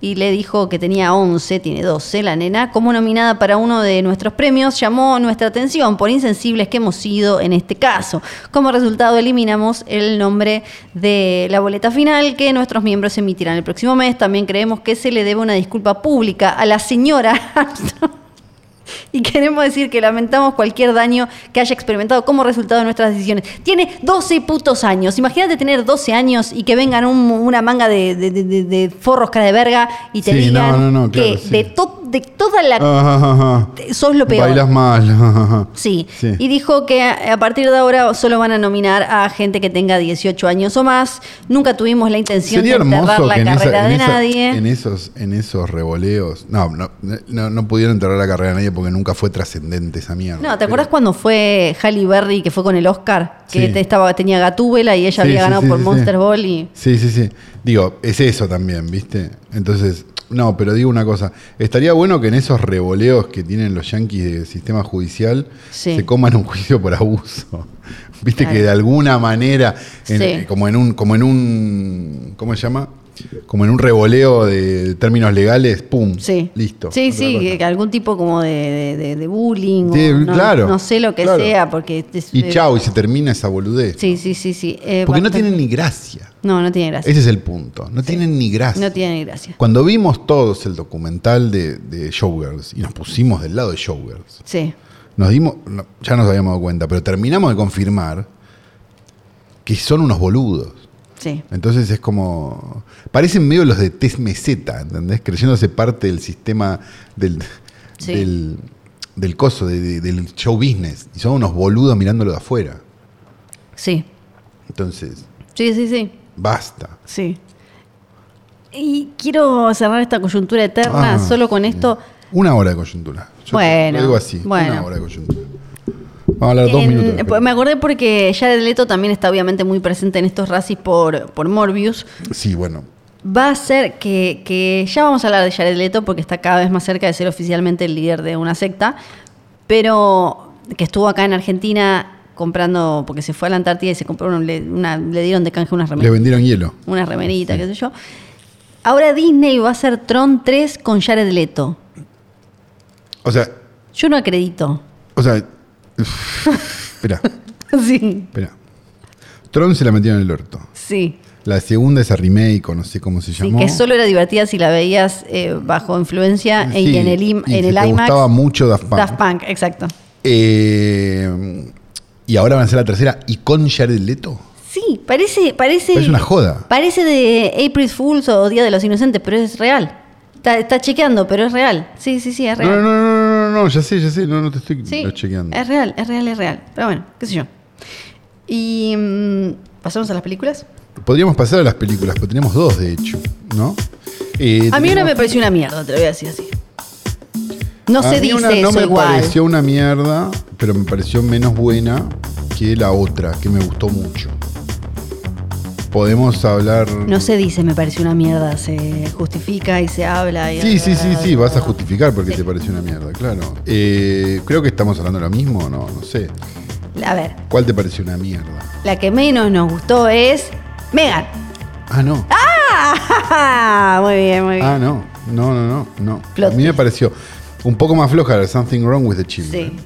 y le dijo que tenía 11, tiene 12 la nena. Como nominada para uno de nuestros premios, llamó nuestra atención por insensibles que hemos sido en este caso. Como resultado, eliminamos el nombre de la boleta final que nuestros miembros emitirán el próximo mes. También creemos que se le debe una disculpa pública a la señora [LAUGHS] Armstrong. Y queremos decir que lamentamos cualquier daño que haya experimentado como resultado de nuestras decisiones. Tiene 12 putos años. Imagínate tener 12 años y que vengan un- una manga de, de- de- de- de forros cara de verga y te Sí, digan no, no, no, que sí. de, to- de toda la... Ajá, ajá. sos lo peor. Bailas mal. ajá. Sí. Sí. y dijo que a partir de ahora solo van a nominar a gente que tenga 18 años o más. Nunca tuvimos la intención Sería de enterrar la esa- carrera en de esa- nadie. en esos, en esos revoleos. No, no, no, no pudieron enterrar la carrera de nadie porque nunca fue trascendente esa mierda. No, ¿te Pero- acuerdas cuando fue Halle Berry que fue con el Oscar? Que Sí. estaba, tenía Gatúbela y ella Sí, había ganado por Monster. Ball y. Sí, sí, sí. Digo, es eso también, ¿viste? Entonces, no, pero digo una cosa. Estaría bueno que en esos revoleos que tienen los yanquis del sistema judicial Sí. se coman un juicio por abuso. [LAUGHS] ¿Viste? Claro. Que de alguna manera, en- Sí. como en un, como en un, ¿cómo se llama? Como en un revoleo de términos legales, ¡pum! Sí. Listo. Sí, sí, que- que algún tipo como de, de- de- de bullying. Sí, o no, claro, No sé lo que claro. sea, porque. es- Y eh, chau, y se termina esa boludez. Sí, sí, sí, sí. eh, Porque no tienen ni gracia. No, no tiene gracia. Ese es el punto. No tienen ni gracia. No tiene gracia. Cuando vimos todos el documental de, de Showgirls y nos pusimos del lado de Showgirls, Sí. nos dimos, no, ya nos habíamos dado cuenta, pero terminamos de confirmar que son unos boludos. Sí. Entonces es como. Parecen medio los de Test Meseta, ¿entendés? Creyéndose parte del sistema del, Sí. del, del coso, de- de- del show business. Y son unos boludos mirándolo de afuera. Sí. Entonces, Sí, sí, sí. basta. Sí. Y quiero cerrar esta coyuntura eterna Ah, solo con esto. Una hora de coyuntura. Yo Bueno, Lo digo así. bueno. Una hora de coyuntura. Vamos a hablar dos En- minutos. de la pues, me acordé porque Jared Leto también está obviamente muy presente en estos racis por, por Morbius. Sí, bueno. Va a ser que, que ya vamos a hablar de Jared Leto porque está cada vez más cerca de ser oficialmente el líder de una secta, pero que estuvo acá en Argentina comprando, porque se fue a la Antártida y se compró, un- le, una- le dieron de canje unas Le remeritas, vendieron hielo. una remerita, qué sé yo. Ahora Disney va a hacer Tron 3 con Jared Leto. O sea, Yo no acredito. o sea. Espera, [LAUGHS] sí, espera. Tron se la metieron en el orto. sí. La segunda, esa remake, o no sé cómo se Sí, llamó. que solo era divertida si la veías eh, bajo influencia Sí, y en el, im- y en si el te IMAX. gustaba mucho Daft Punk. Daft Punk, exacto. Eh, y ahora van a hacer la tercera. ¿Y con Jared Leto? Sí, parece, parece. Parece una joda. Parece de April Fools o Día de los Inocentes, pero es real. Está, está chequeando, pero es real. Sí, sí, sí, es No, no, real. no, no, no, no, ya sé, ya sé. No, no te estoy sí, chequeando. es real, es real, es real. Pero bueno, qué sé yo. Y mm, pasamos a las películas. Podríamos pasar a las películas, pero tenemos dos, de hecho, ¿no? Eh, A mí una me pareció una mierda, te lo voy a decir así. No A se mí dice una- eso No me igual. pareció una mierda, pero me pareció menos buena que la otra, que me gustó mucho. Podemos hablar. No se dice, me pareció una mierda. Se justifica y se habla. Y Sí, sí, sí, sí, vas a justificar porque te pareció una mierda, claro. Eh, creo que estamos hablando lo mismo, o no, no sé. A ver, ¿Cuál te pareció una mierda? la que menos nos gustó es Megan. Ah, no. Ah, [LAUGHS] muy bien, muy bien. Ah, no. No, no, no, no. Plot A mí me pareció un poco más floja de Something Wrong with the Children. Sí.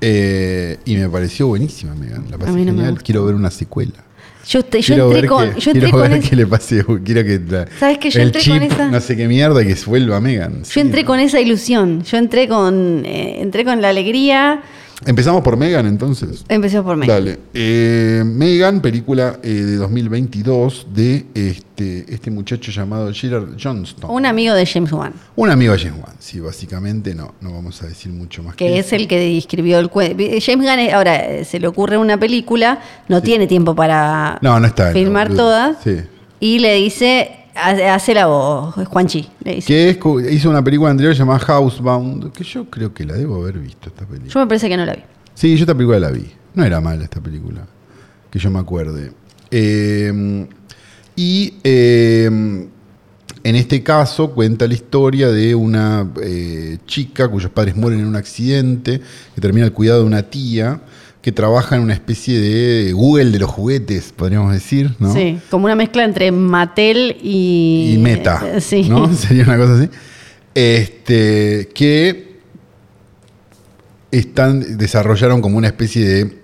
Eh, y me pareció buenísima, Megan. La pasé A mí no me genial. gustó. Quiero ver una secuela. Yo, te- yo Quiero entré ver con, que- yo entré quiero con ver esa- qué le pase. Quiero que la- ¿Sabes que yo el entré chip, con esa- no sé qué mierda, que se vuelva Megan. yo entré con esa ilusión. Yo entré con, eh, entré con la alegría. Empezamos por Megan entonces. Empezó por Megan. Dale. Eh, Megan, película eh, de 2022 de este, este muchacho llamado Gerard Johnston. Un amigo de James Wan, Un amigo de James Wan. Sí, básicamente no, no vamos a decir mucho más que es el que escribió el cuento. James Wan, ahora eh, se le ocurre una película, no tiene tiempo para No, no está. filmar no, todas. Sí. Y le dice, "Hace- la voz, Juanchi. Que es, hizo una película anterior llamada Housebound, que yo creo que la debo haber visto esta película. Yo me parece que no la vi. Sí, yo esta película la vi. No era mala esta película, que yo me acuerde. Eh, y eh, en este caso cuenta la historia de una eh, chica cuyos padres mueren en un accidente, que termina el cuidado de una tía, que trabaja en una especie de Google de los juguetes, podríamos decir, ¿no? Sí, como una mezcla entre Mattel y... y meta. eh, Sí. ¿no? [LAUGHS] Sería una cosa así. Este, que están, desarrollaron como una especie de,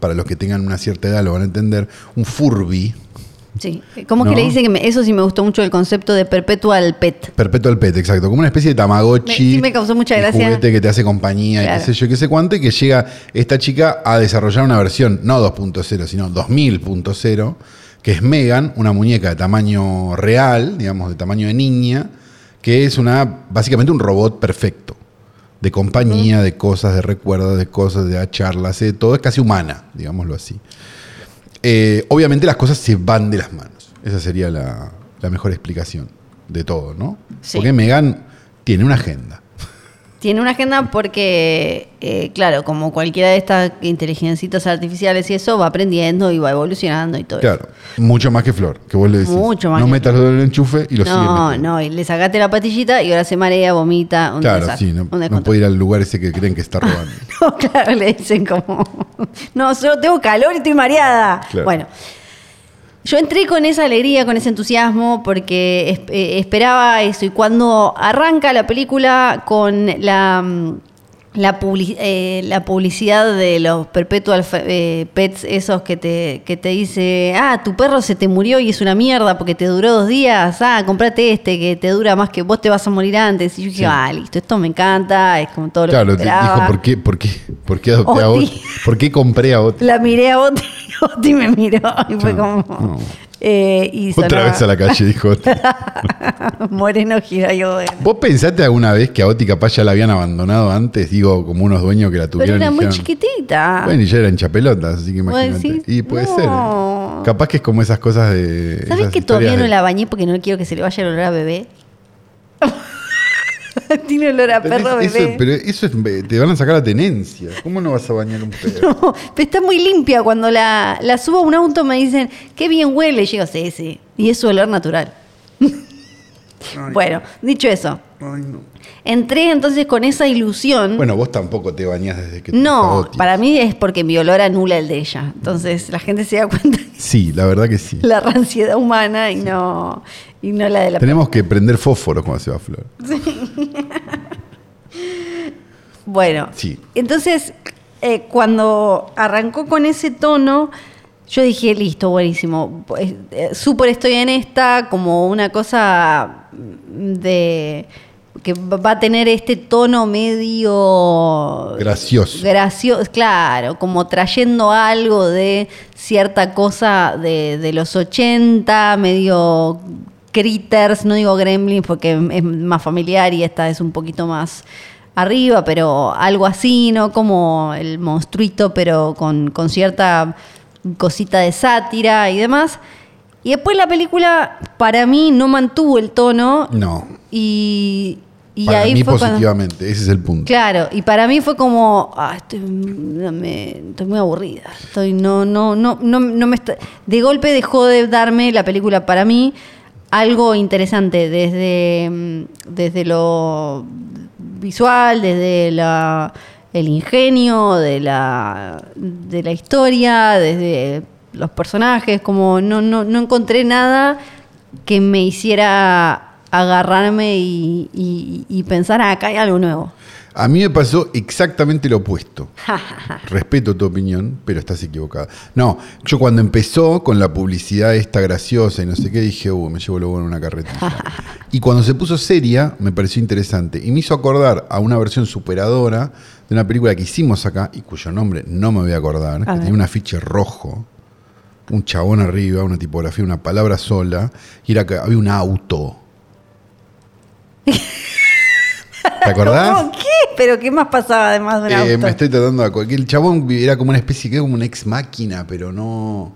para los que tengan una cierta edad lo van a entender, un Furby, Sí. ¿Cómo ¿No? que le dice que me- eso sí me gustó mucho el concepto de perpetual pet? perpetual pet, exacto, como una especie de Tamagotchi. Me- sí me causó mucha de gracia. juguete que te hace compañía y qué sé yo, qué sé cuánto, y que llega esta chica a desarrollar una versión, no 2.0, sino 2000.0, que es Megan, una muñeca de tamaño real, digamos, de tamaño de niña, que es una, básicamente un robot perfecto. De compañía, de cosas, de recuerdos, de cosas, de charlas, de todo, es casi humana, digámoslo así. Eh, obviamente las cosas se van de las manos. Esa sería la, la mejor explicación de todo, ¿no? Sí. Porque Megan tiene una agenda. Tiene una agenda porque, eh, claro, como cualquiera de estas inteligencias artificiales y eso, va aprendiendo y va evolucionando y todo eso. Claro, mucho más que Flor, que vos le decís. Mucho más No que metas del enchufe y lo sigues No, no, y le sacaste la patillita y ahora se marea, vomita, un Claro, desastre, sí, no, un no puede ir al lugar ese que creen que está [LAUGHS] robando. No, claro, le dicen como, [LAUGHS] no, solo tengo calor y estoy mareada. Claro. Bueno, yo entré con esa alegría, con ese entusiasmo, porque eh, esperaba eso. Y cuando arranca la película con la, mm, la, publi- eh, la publicidad de los perpetual eh, pets, esos que te, que te dice, ah, tu perro se te murió y es una mierda porque te duró dos días, ah, comprate este que te dura más que vos te vas a morir antes. Y yo dije, Sí. ah, listo, esto me encanta, es como todo lo claro, que te esperaba. dijo, ¿por qué, por qué, por qué adopté a Oti. ¿Por qué compré a Oti? La miré a Oti, [LAUGHS] Oti me miró y fue como... no. Eh, y Otra sonaba, vez a la calle, dijo [LAUGHS] Oti. Moreno gira yo. ¿Vos pensaste alguna vez que a Oti capaz ya la habían abandonado antes? Digo, como unos dueños que la Pero tuvieron era y muy dijeron, chiquitita. Bueno, y ya eran chapelotas, así que ¿Vos imagínate. Y puede No. ser. ¿eh? Capaz que es como esas cosas de. ¿Sabes que todavía no la bañé porque no quiero que se le vaya el olor a bebé? [LAUGHS] Tiene olor a perro es- bebé. Eso, pero eso es, te van a sacar la tenencia. ¿Cómo no vas a bañar un perro? [LAUGHS] No, pero está muy limpia. Cuando la, la subo a un auto me dicen, qué bien huele. Y yo digo, sí, sí. Y es su olor natural. bueno, dicho eso, Ay, no. entré entonces con esa ilusión. Bueno, vos tampoco te bañás desde que te no, Oti. para mí es porque mi olor anula el de ella. Entonces la gente se da cuenta Sí, la verdad que sí. [LAUGHS] la ranciedad humana y no, y no la de la Tenemos que prender fósforos cuando se va Flor. Bueno, Sí. entonces eh, cuando arrancó con ese tono, yo dije, listo, buenísimo. Pues, eh, súper estoy en esta, como una cosa de que va a tener este tono medio Gracioso. gracioso, claro, como trayendo algo de cierta cosa de, de los 80, medio critters, no digo gremlins porque es más familiar y esta es un poquito más arriba, pero algo así, ¿no? Como el monstruito, pero con, con cierta cosita de sátira y demás. Y después la película, para mí, no mantuvo el tono No. y Y Para ahí mí fue cuando- positivamente, ese es el punto. Claro, y para mí fue como, ah, estoy, me- estoy muy aburrida. Estoy, no, no, no, no, no me está- de golpe dejó de darme la película para mí algo interesante desde, mm, desde lo visual, desde la, el ingenio, de la, de la historia, desde los personajes, como no, no, no encontré nada que me hiciera agarrarme y, y- y pensar, "Ah, acá hay algo nuevo. A mí me pasó exactamente lo opuesto. [LAUGHS] Respeto tu opinión, pero estás equivocada. No, yo cuando empezó con la publicidad esta graciosa y no sé qué, dije, uh, me llevo lo bueno en una carretilla. [LAUGHS] y cuando se puso seria, me pareció interesante. Y me hizo acordar a una versión superadora de una película que hicimos acá, y cuyo nombre no me voy a acordar, que tenía un afiche rojo, un chabón arriba, una tipografía, una palabra sola, y era que había un auto. [LAUGHS] ¿Te acordás? ¿Qué? ¿Pero qué más pasaba además de un Eh, auto? me estoy tratando de que El chabón era como una especie, que era como una ex máquina, pero no.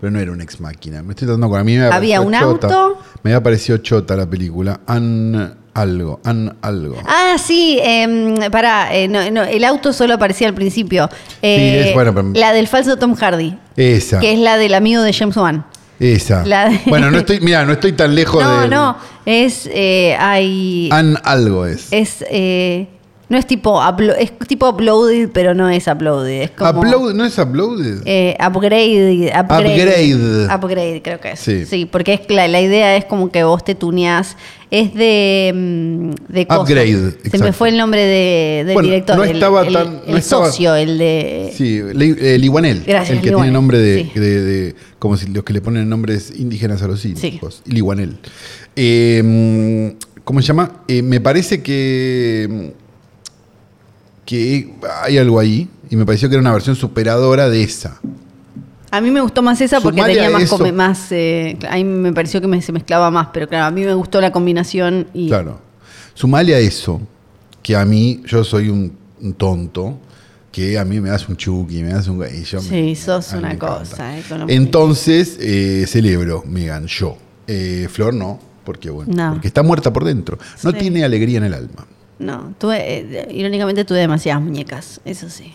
Pero no era una ex máquina. Me estoy tratando acordar. A mí me ¿Había un chota. auto? Me había parecido chota la película. An algo. An algo. Ah, sí, eh, pará, eh, no, no, el auto solo aparecía al principio. Eh, es bueno, pero- La del falso Tom Hardy, Esa. que es la del amigo de James Wan. Esa. la de- [LAUGHS] Bueno, no estoy, [LAUGHS] mira, no estoy tan lejos No, de. no, es, eh, hay, An algo es. es, eh, no es tipo, es tipo uploaded, pero no es uploaded, es como... Upload, ¿no es uploaded? Eh, upgrade, upgrade. Upgrade. Upgrade, creo que es. Sí. Sí, porque es la, la idea es como que vos te tuneás. Es de. mm, de. Upgrade, Se me fue el nombre de, del Bueno, director. no el- estaba el, tan- el no estaba- socio, el de. Sí, Li- eh, Liguanel, Gracias, el que Liguanel, tiene nombre de, sí. de- de- como si los que le ponen nombres indígenas a los Sí. hijos. Liguanel. Eh, ¿Cómo se llama? Eh, me parece que que hay algo ahí y me pareció que era una versión superadora de esa. A mí me gustó más esa porque tenía más. eso- come- más eh, a mí me pareció que me- se mezclaba más, pero claro, a mí me gustó la combinación y. Claro. Sumale a eso que a mí yo soy un, un tonto que a mí me das un chuki, me das un y yo me- Sí, sos una cosa. eh, Entonces, eh, celebro, Megan, yo. Eh, Flor no, porque bueno, No. porque está muerta por dentro. No Sí. tiene alegría en el alma. No, tuve, eh, irónicamente tuve demasiadas muñecas, eso sí.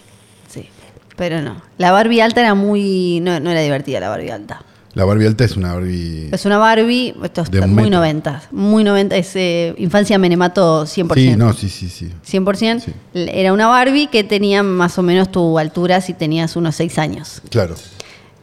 Sí. Pero no. La Barbie alta era muy. No, no era divertida la Barbie alta. La Barbie alta es una Barbie. Es una Barbie, esto es muy metro. 90. Muy 90, es eh, infancia menemato 100%. Sí, no, sí, sí, sí. 100%. Sí. Era una Barbie que tenía más o menos tu altura si tenías unos 6 años. Claro.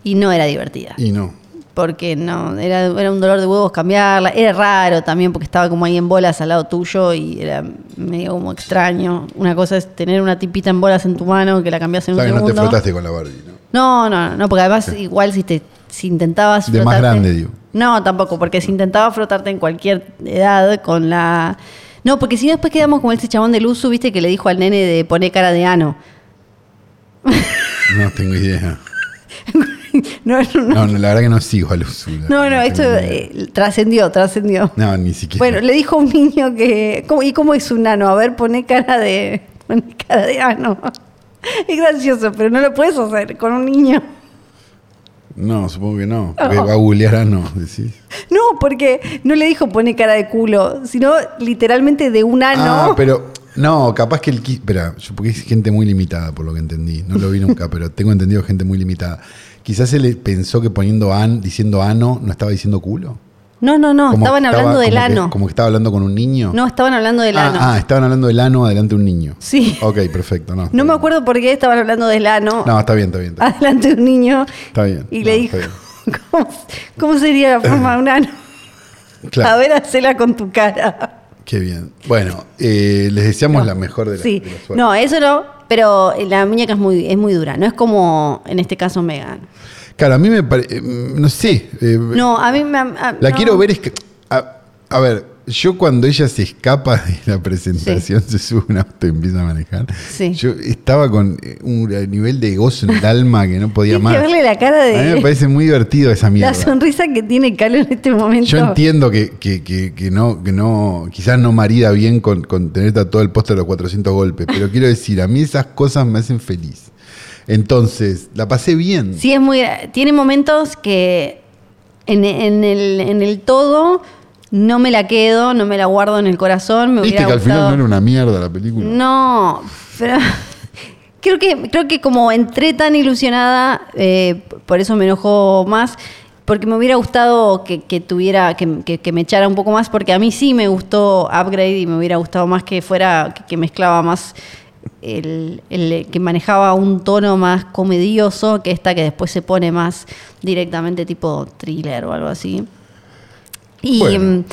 Y no era divertida. Y no. Porque no, era, era un dolor de huevos cambiarla. Era raro también porque estaba como ahí en bolas al lado tuyo y era medio como extraño. Una cosa es tener una tipita en bolas en tu mano que la cambias en un que no te segundo. frotaste con la Barbie, ¿no? No, no, no, porque además igual si te si intentabas De más grande, digo. No, tampoco, porque si intentaba frotarte en cualquier edad con la No, porque si no después quedamos como ese chabón del uso, viste que le dijo al nene de poner cara de ano. No tengo idea. [LAUGHS] [LAUGHS] No, no, no. La verdad que no sigo a Luz. No, no, esto eh, trascendió, trascendió. No, ni siquiera. Bueno, le dijo a un niño que. ¿cómo- ¿Y cómo es un ano? A ver, pone cara de. Pone cara de ano. [LAUGHS] Es gracioso, pero no lo puedes hacer con un niño. No, supongo que no. [LAUGHS] Porque va a googlear a no, decís. No, porque no le dijo pone cara de culo, sino literalmente de un ano. Ah, pero. No, capaz que el. Espera, yo- porque es gente muy limitada, por lo que entendí. No lo vi nunca, pero tengo entendido gente muy limitada. Quizás él pensó que poniendo an, diciendo ano, no estaba diciendo culo. No, no, no, Como estaban estaba- hablando del que- ano. como que estaba hablando con un niño. No, estaban hablando del ah, ano. ah, estaban hablando del ano adelante de un niño. Sí. Ok, perfecto. No, No me acuerdo por qué estaban hablando del ano No, está bien, está bien. Está bien. adelante de un niño. Está bien. Y No, le dijo, [LAUGHS] ¿cómo, cómo sería la forma de un ano? [LAUGHS] Claro. A ver, hacela con tu cara. Qué bien. Bueno, eh, les deseamos la mejor de las Sí, de no, eso no, pero la muñeca es muy, es muy dura. No es como en este caso Megan. Claro, a mí me parece. No sé. eh, No, a mí me. a- La no. quiero ver es que. A, a ver, yo cuando ella se escapa de la presentación, se sube un auto y empieza a manejar. Sí. Yo estaba con eh, un nivel de gozo en el alma que no podía más. que verle la cara A mí me de. parece muy divertido esa mierda. La sonrisa que tiene Calo en este momento. Yo entiendo que, que, que, que no, que no, quizás no marida bien con, con tener todo el póster de los 400 golpes, pero quiero decir, a mí esas cosas me hacen feliz. Entonces, la pasé bien. Sí, es muy. Tiene momentos que en, en el, en el todo no me la quedo, no me la guardo en el corazón. Me Viste que al final no era una mierda la película. No, pero [LAUGHS] creo que, creo que como entré tan ilusionada, eh, por eso me enojó más, porque me hubiera gustado que, que tuviera, que, que- que me echara un poco más, porque a mí sí me gustó Upgrade y me hubiera gustado más que fuera, que, que mezclaba más el, el- que manejaba un tono más comedioso que esta que después se pone más directamente tipo thriller o algo así. Y Bueno. mm,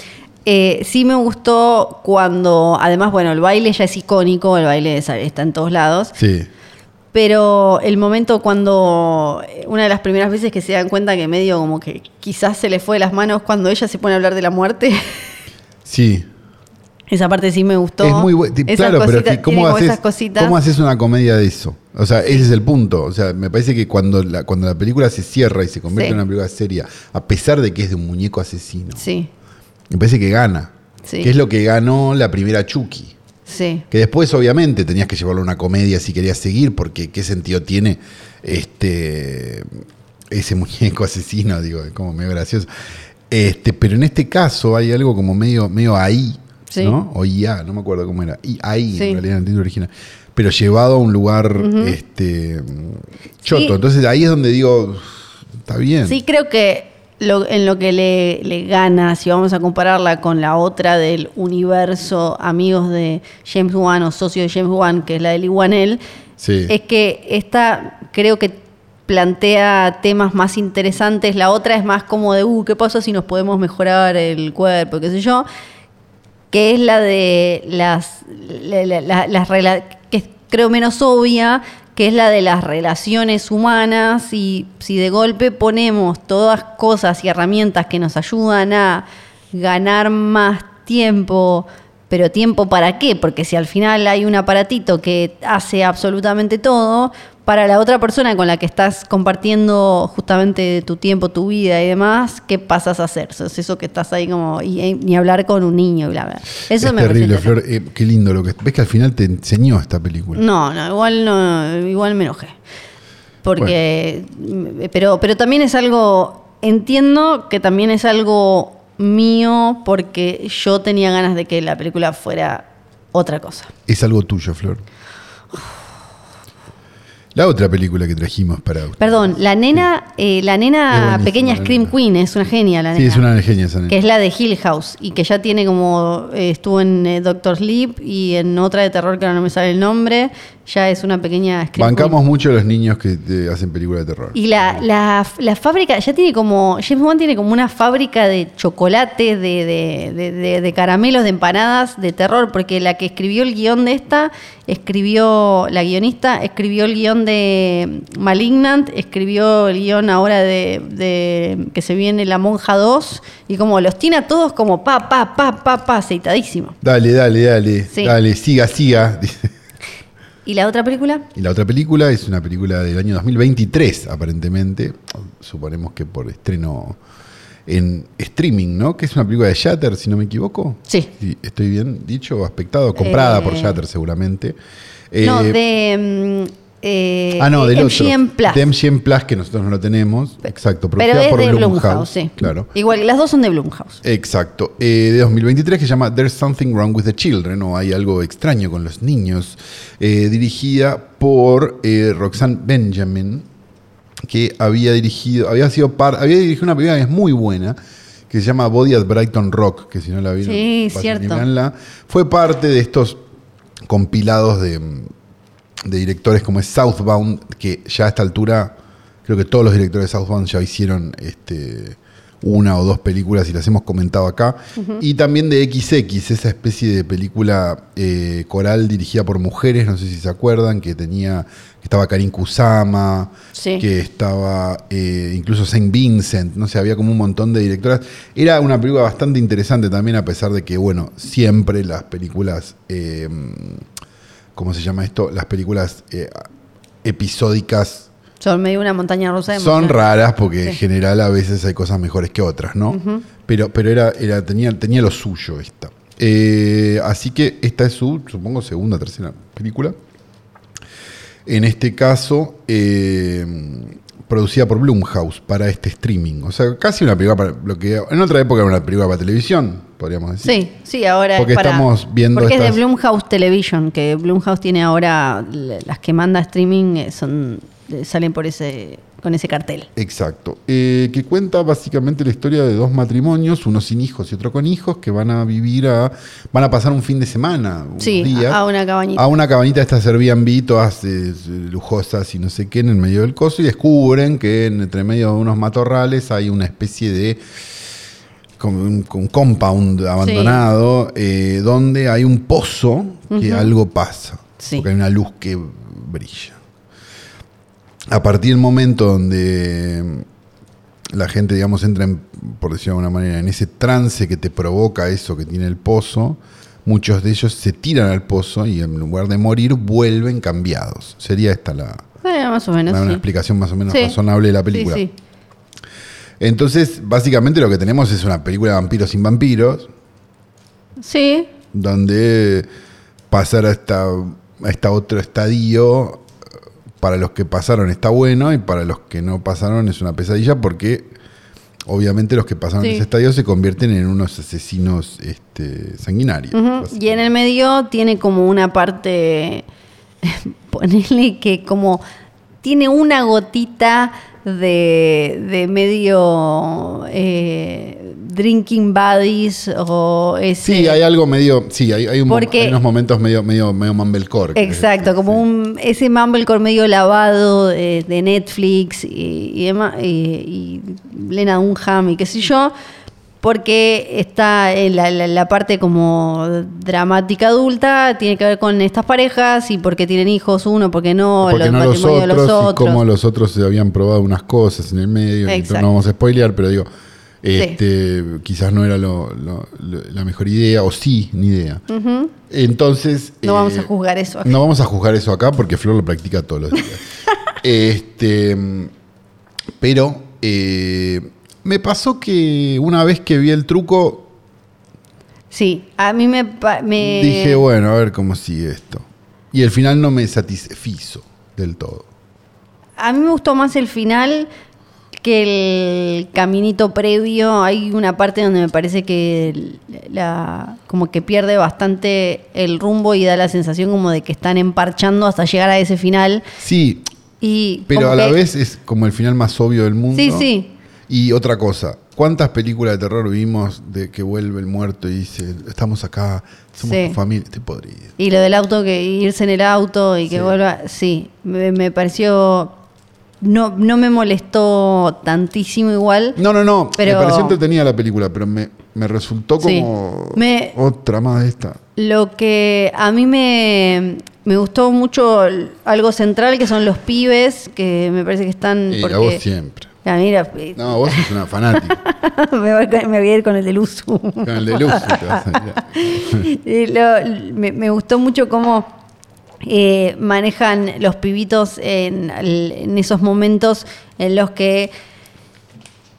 eh, sí me gustó cuando, además, bueno, el baile ya es icónico, el baile es- está en todos lados, Sí. pero el momento cuando, una de las primeras veces que se dan cuenta que medio como que quizás se le fue de las manos cuando ella se pone a hablar de la muerte, Sí. Esa parte sí me gustó. Es muy bueno. Esas Claro, pero cositas- ¿cómo haces. ¿cómo haces una comedia de eso? O sea, ese es el punto. O sea, me parece que cuando la, cuando la película se cierra y se convierte Sí. en una película seria, a pesar de que es de un muñeco asesino, Sí, me parece que gana. Sí. Que es lo que ganó la primera Chucky. sí. Que después, obviamente, tenías que llevarlo a una comedia si querías seguir, porque qué sentido tiene este ese [LAUGHS] muñeco asesino, digo, es como medio gracioso. Este, pero en este caso hay algo como medio, medio ahí, Sí. ¿no? O IA, no me acuerdo cómo era. Y ahí, Sí. en realidad, en el título original. Pero llevado a un lugar este, choto. Sí. Entonces ahí es donde digo, está bien. Sí, creo que lo- en lo que le, le gana, si vamos a compararla con la otra del universo amigos de James Wan o socio de James Wan, que es la de Lee Wanell, Sí. es que esta creo que plantea temas más interesantes. La otra es más como de, uh, ¿qué pasa si nos podemos mejorar el cuerpo? qué sé yo. Que es la de las, la- la- la- las que creo menos obvia, que es la de las relaciones humanas y si de golpe ponemos todas cosas y herramientas que nos ayudan a ganar más tiempo, pero tiempo para qué? Porque si al final hay un aparatito que hace absolutamente todo, para la otra persona con la que estás compartiendo justamente tu tiempo, tu vida y demás, ¿qué pasas a hacer? Es eso que estás ahí como, y, y ni hablar con un niño, bla, bla. Eso es me terrible, Flor. Eh, qué lindo lo que. Ves que al final te enseñó esta película. no, no, igual no, igual me enojé. Porque, pero, pero también es algo, entiendo que también es algo mío porque yo tenía ganas de que la película fuera otra cosa. Es algo tuyo, Flor. La otra película que trajimos para usted. Perdón, la nena, eh, la nena pequeña Scream. Queen es una genia la Sí, nena. es una genia esa nena. que es la de Hill House y que ya tiene como eh, estuvo en eh, Doctor Sleep y en otra de terror que ahora no me sale el nombre, ya es una pequeña Bancamos mucho a los niños que te hacen películas de terror. Y la, la, la fábrica, ya tiene como, James Wan tiene como una fábrica de chocolate, de, de, de- de- de caramelos, de empanadas, de terror, porque la que escribió el guion de esta, escribió, la guionista, escribió el guion de Malignant, escribió el guion ahora de, de que se viene La Monja 2, y como los tiene a todos como pa, pa, pa, pa, pa, aceitadísimo. Dale, dale, dale. Sí. Dale, siga, siga. dice. ¿Y la otra película? Y la otra película es una película del año 2023, aparentemente. Suponemos que por estreno en streaming, ¿no? Que es una película de Shatter, si no me equivoco. Sí. estoy bien dicho, aspectado, comprada Eh, por Shatter seguramente. no, Eh, de... eh, Ah, no, del MGM otro. Plus. De MGM Plus, que nosotros no lo tenemos. Exacto, Pero producida es por de Blumhouse. Blumhouse, sí. Claro. Igual, las dos son de Blumhouse. Exacto. Eh, de 2023 que se llama There's Something Wrong with the Children o Hay algo extraño con los niños. eh, dirigida por Roxanne Benjamin, que había dirigido, había sido par, había dirigido una película que es muy buena, que se llama Body at Brighton Rock, que si no la vieron, Sí, cierto. Fue parte de estos compilados de, de directores como es Southbound, que ya a esta altura creo que todos los directores de Southbound ya hicieron este, una o dos películas y las hemos comentado acá. Y también de XX, esa especie de película eh, coral dirigida por mujeres, no sé si se acuerdan, que tenía, que estaba Karin Kusama, Sí. que estaba eh, incluso Saint Vincent, no sé, había como un montón de directoras. Era una película bastante interesante también, a pesar de que, bueno, siempre las películas, eh, ¿cómo se llama esto? Las películas eh, episódicas Son medio una montaña rusa de son raras porque en general a veces hay cosas mejores que otras, ¿no? Pero, pero era, era, tenía, tenía lo suyo esta. Eh, así que esta es su, supongo, segunda, tercera película. En este caso, eh, producida por Blumhouse para este streaming. O sea, casi una película para lo que en otra época era una película para televisión, podríamos decir. Sí, sí, ahora Porque es para, estamos viendo Porque es de Blumhouse Television, que Blumhouse tiene ahora las que manda streaming eh, son salen por ese con ese cartel. Exacto. Eh, que cuenta básicamente la historia de dos matrimonios, uno sin hijos y otro con hijos, que van a vivir a. van a pasar un fin de semana, unos Sí, a una cabañita. A una cabañita de estas Airbnb, todas eh, lujosas y no sé qué, en el medio del coso, y descubren que en- entre medio de unos matorrales hay una especie de. un, un compound abandonado, eh, donde hay un pozo que algo pasa. Sí. Porque hay una luz que brilla. A partir del momento donde la gente, digamos, entra, en, por decirlo de alguna manera, en ese trance que te provoca eso que tiene el pozo, muchos de ellos se tiran al pozo y en lugar de morir vuelven cambiados. Sería esta la, Eh, más o menos. una sí. explicación más o menos Sí. razonable de la película. sí. Entonces, básicamente lo que tenemos es una película de vampiros sin vampiros, Sí, donde pasar a esta, a esta otro estadio para los que pasaron está bueno y para los que no pasaron es una pesadilla porque obviamente los que pasaron Sí. ese estadio se convierten en unos asesinos este, sanguinarios. Y en el medio tiene como una parte, [LAUGHS] ponele que como tiene una gotita de, de medio eh, drinking buddies o ese... Sí, hay algo medio, sí, hay, hay un- Porque- hay unos momentos medio, medio, medio mumblecore. Exacto, como sí. un ese Mumblecore medio lavado de, de Netflix y, y demás, y, y Lena Dunham y qué sé yo, porque está en la, la- la parte como dramática adulta, tiene que ver con estas parejas y porque tienen hijos uno, porque no, Porque los no los matrimonios de otros, los y otros. cómo los otros se habían probado unas cosas en el medio. y no vamos a spoilear, pero digo, este, quizás no era lo- lo- lo- la mejor idea, o sí, ni idea. Entonces. No vamos eh, a juzgar eso. No vamos a juzgar eso acá porque Flor lo practica todos los días. [LAUGHS] este, pero eh, me pasó que una vez que vi el truco, Sí, a mí me... me- dije, bueno, a ver cómo sigue esto. Y el final no me satisfizo del todo. A mí me gustó más el final que el caminito previo. Hay una parte donde me parece que la, como que pierde bastante el rumbo y da la sensación como de que están emparchando hasta llegar a ese final. Sí, Y pero a la que- vez es como el final más obvio del mundo. Sí, sí. Y otra cosa, ¿cuántas películas de terror vimos de que vuelve el muerto y dice, estamos acá, somos Sí. tu familia? Estoy podrido. Y lo del auto, que irse en el auto y que Sí. vuelva. Sí, me, me pareció. No, no me molestó tantísimo igual. No, no, no. Pero- Me pareció entretenida la película, pero me, me resultó Sí. como Me- otra más de esta. Lo que a mí me, me gustó mucho algo central, que son los pibes, que me parece que están... Y porque, a vos siempre. Ah, mira, No, vos sos una fanática. [LAUGHS] me, voy, con- me voy a ir con el de luz. Con el de luz. te vas a ir. [LAUGHS] Y lo- me, me gustó mucho cómo eh, manejan los pibitos en, en esos momentos en los que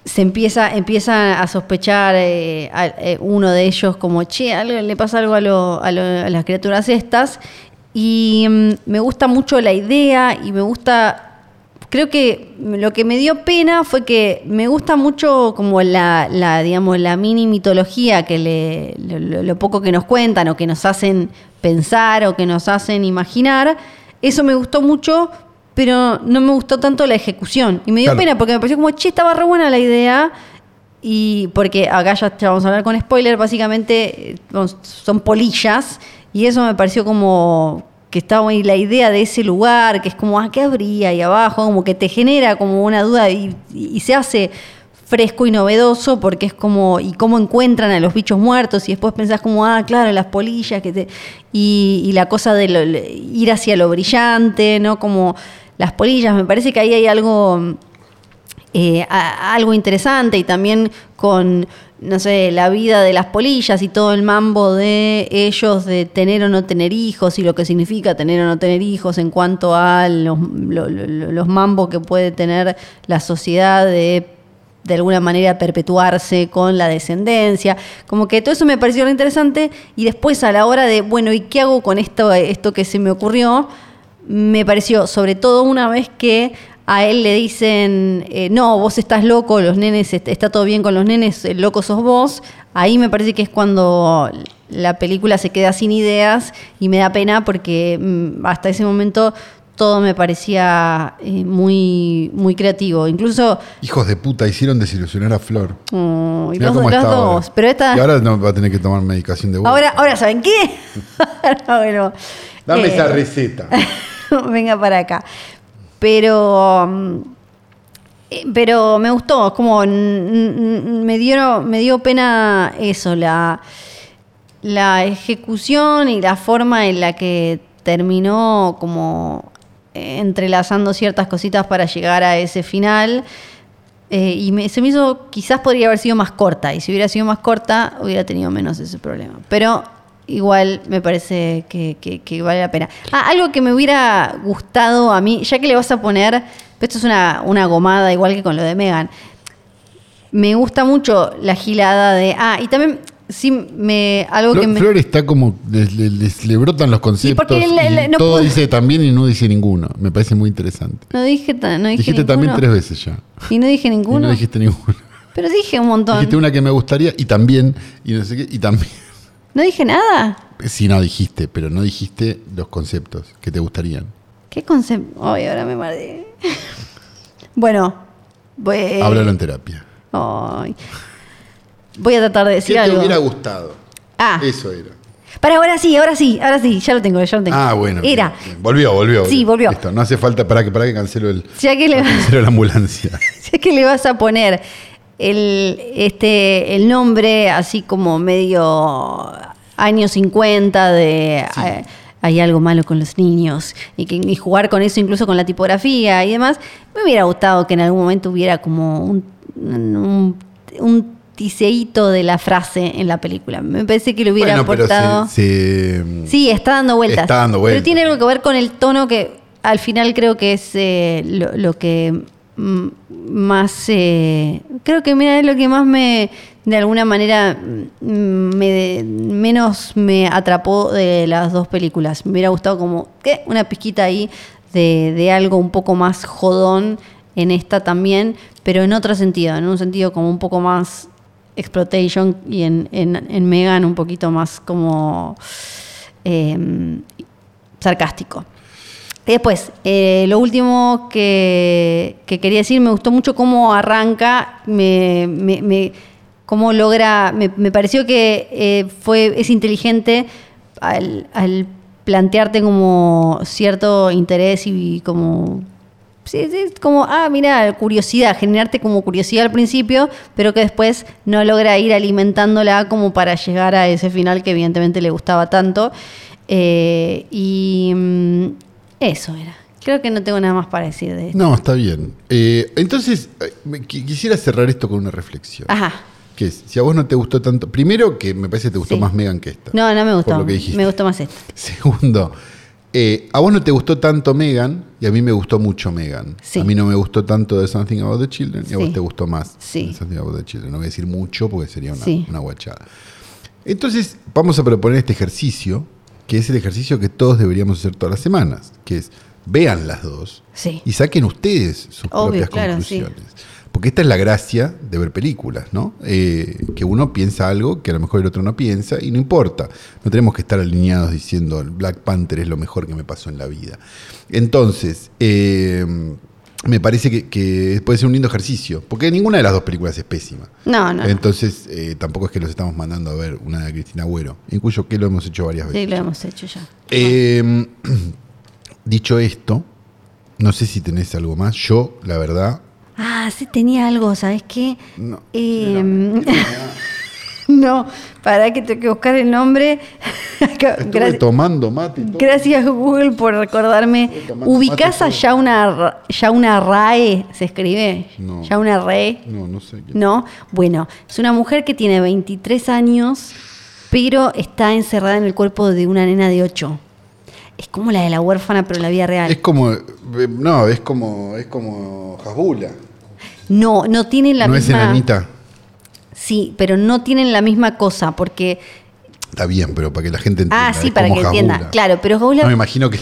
se empieza, empieza a sospechar eh, a- eh, uno de ellos como, che, algo, le pasa algo a, lo- a lo- a las criaturas estas. Y mm, me gusta mucho la idea y me gusta creo que lo que me dio pena fue que me gusta mucho como la, la digamos, la mini mitología que le, lo, poco que nos cuentan o que nos hacen pensar o que nos hacen imaginar. Eso me gustó mucho, pero no me gustó tanto la ejecución. Y me dio Claro. pena porque me pareció como, che, estaba re buena la idea. Y porque acá ya, ya vamos a hablar con spoiler, básicamente eh, son polillas. Y eso me pareció como que estaba ahí la idea de ese lugar, que es como, ah, ¿qué habría ahí abajo? Como que te genera como una duda y, se hace fresco y novedoso porque es como, y cómo encuentran a los bichos muertos y después pensás como, ah, claro, las polillas, que te, y, la cosa de ir hacia lo brillante, ¿no? Como las polillas, me parece que ahí hay algo eh, algo interesante y también con, no sé, la vida de las polillas y todo el mambo de ellos de tener o no tener hijos y lo que significa tener o no tener hijos en cuanto a los, lo- lo- lo- los mambos que puede tener la sociedad de de alguna manera perpetuarse con la descendencia. Como que todo eso me pareció re interesante y después a la hora de, bueno, ¿y qué hago con esto, esto que se me ocurrió? Me pareció, sobre todo una vez que a él le dicen, eh, no, vos estás loco, los nenes, est- está todo bien con los nenes, el loco sos vos, ahí me parece que es cuando la película se queda sin ideas y me da pena porque mm, hasta ese momento todo me parecía eh, muy, muy creativo. Incluso Hijos de puta, hicieron desilusionar a Flor. y los, dos. Pero esta. Y ahora no va a tener que tomar medicación de vuelta. Ahora, ahora ¿saben qué? [LAUGHS] Bueno, Dame eh, esa receta. [LAUGHS] venga para acá. Pero, mm, eh, pero me gustó, como me dio, me dio pena eso, la, la ejecución y la forma en la que terminó como entrelazando ciertas cositas para llegar a ese final. Eh, y me- se me hizo, quizás podría haber sido más corta, y si hubiera sido más corta, hubiera tenido menos ese problema. Pero igual me parece que, que- que vale la pena. Ah, algo que me hubiera gustado a mí, ya que le vas a poner, esto es una, una gomada igual que con lo de Megan, me gusta mucho la gilada de, ah, y también, sí, me, algo que me... Flor está como, le, le- le brotan los conceptos. porque y no todo puedo- dice también y no dice ninguno. Me parece muy interesante. No dije, no dije Dijiste también tres veces ya. Y no dije Y ninguno. no dijiste ninguno. Pero dije un montón. Dijiste una que me gustaría y también, y no sé qué, y también. No dije nada. Sí, no dijiste, pero no dijiste los conceptos que te gustarían. ¿Qué concepto? Ay, ahora me mareé. [LAUGHS] bueno, voy, Háblalo en terapia. ay. voy a tratar de ¿Qué decir te algo. hubiera gustado? Ah. Eso era. Para ahora sí, ahora sí, ahora sí, ya lo tengo, ya lo tengo. Ah, bueno. Era, bien, bien. Volvió, volvió. Sí, volvió. Listo, no hace falta para que, para que cancelo el, ya que le, [LAUGHS] cancelo la ambulancia. [LAUGHS] ya que le vas a poner el, este, el nombre así como medio años 50 de... eh, hay algo malo con los niños y, que, y jugar con eso incluso con la tipografía y demás, me hubiera gustado que en algún momento hubiera como un, un, un tiseíto de la frase en la película. Me parece que le hubiera bueno, pero aportado... se, se- Sí, está dando vueltas. Está dando vueltas. Pero tiene algo que ver con el tono que al final creo que es eh, lo, lo que mm, más... eh, creo que mira, es lo que más me... De alguna manera mm, me, menos me atrapó de las dos películas. Me hubiera gustado como ¿qué? una pizquita ahí de, de algo un poco más jodón en esta también, pero en otro sentido, en un sentido como un poco más exploitation y en, en, en Megan un poquito más como eh, sarcástico. Después, eh, lo último que, que quería decir, me gustó mucho cómo arranca, me, cómo logra, me, pareció que eh, fue, es inteligente al, plantearte como cierto interés y como Sí, como, ah, mira, curiosidad, generarte como curiosidad al principio, pero que después no logra ir alimentándola como para llegar a ese final que evidentemente le gustaba tanto. Eh, y mm, eso era. Creo que no tengo nada más para decir de esto. No, está bien. Eh, entonces, eh, quisiera cerrar esto con una reflexión. Ajá. Que es, si a vos no te gustó tanto, primero que me parece que te gustó Sí. más Megan que esta. No, no me gustó. Por lo que dijiste. Me gustó más esto. [LAUGHS] Segundo, eh, a vos no te gustó tanto Megan y a mí me gustó mucho Megan. Sí. A mí no me gustó tanto de Something About the Children y a Sí. vos te gustó más Sí. de Something About the Children. No voy a decir mucho porque sería una, Sí. una guachada. Entonces, vamos a proponer este ejercicio, que es el ejercicio que todos deberíamos hacer todas las semanas, que es vean las dos Sí. y saquen ustedes sus Obvio, propias claro, sí. conclusiones. Porque esta es la gracia de ver películas, ¿no? Eh, que uno piensa algo que a lo mejor el otro no piensa y no importa. No tenemos que estar alineados diciendo Black Panther es lo mejor que me pasó en la vida. Entonces, eh, me parece que, que puede ser un lindo ejercicio, porque ninguna de las dos películas es pésima. No, no. Entonces, eh, tampoco es que los estamos mandando a ver una de Cristina Agüero, en cuyo que lo hemos hecho varias veces. Sí, lo hemos hecho ya. Eh, [CLEARS THROAT] dicho esto, no sé si tenés algo más. Yo, la verdad, Ah, sí tenía algo, ¿sabes qué? No. Eh, no, [LAUGHS] [LAUGHS] para que tengo que buscar el nombre. [LAUGHS] Estuve gracias- tomando mate. y todo. Gracias Google por recordarme. ¿Ubicás a. Yauna, Yauna Rae? ¿Se escribe? No. Yauna Rae. No, no sé. qué- ¿No? Bueno, es una mujer que tiene 23 años, pero está encerrada en el cuerpo de una nena de 8. Es como la de la huérfana, pero en la vida real. Es como, eh, no, es como, es como Hasbula. No, no tienen la no es misma. enanita. Sí, pero no tienen la misma cosa, porque. Está bien, pero para que la gente entienda. Ah, sí, para que entienda. Claro, pero Hasbula- No me imagino que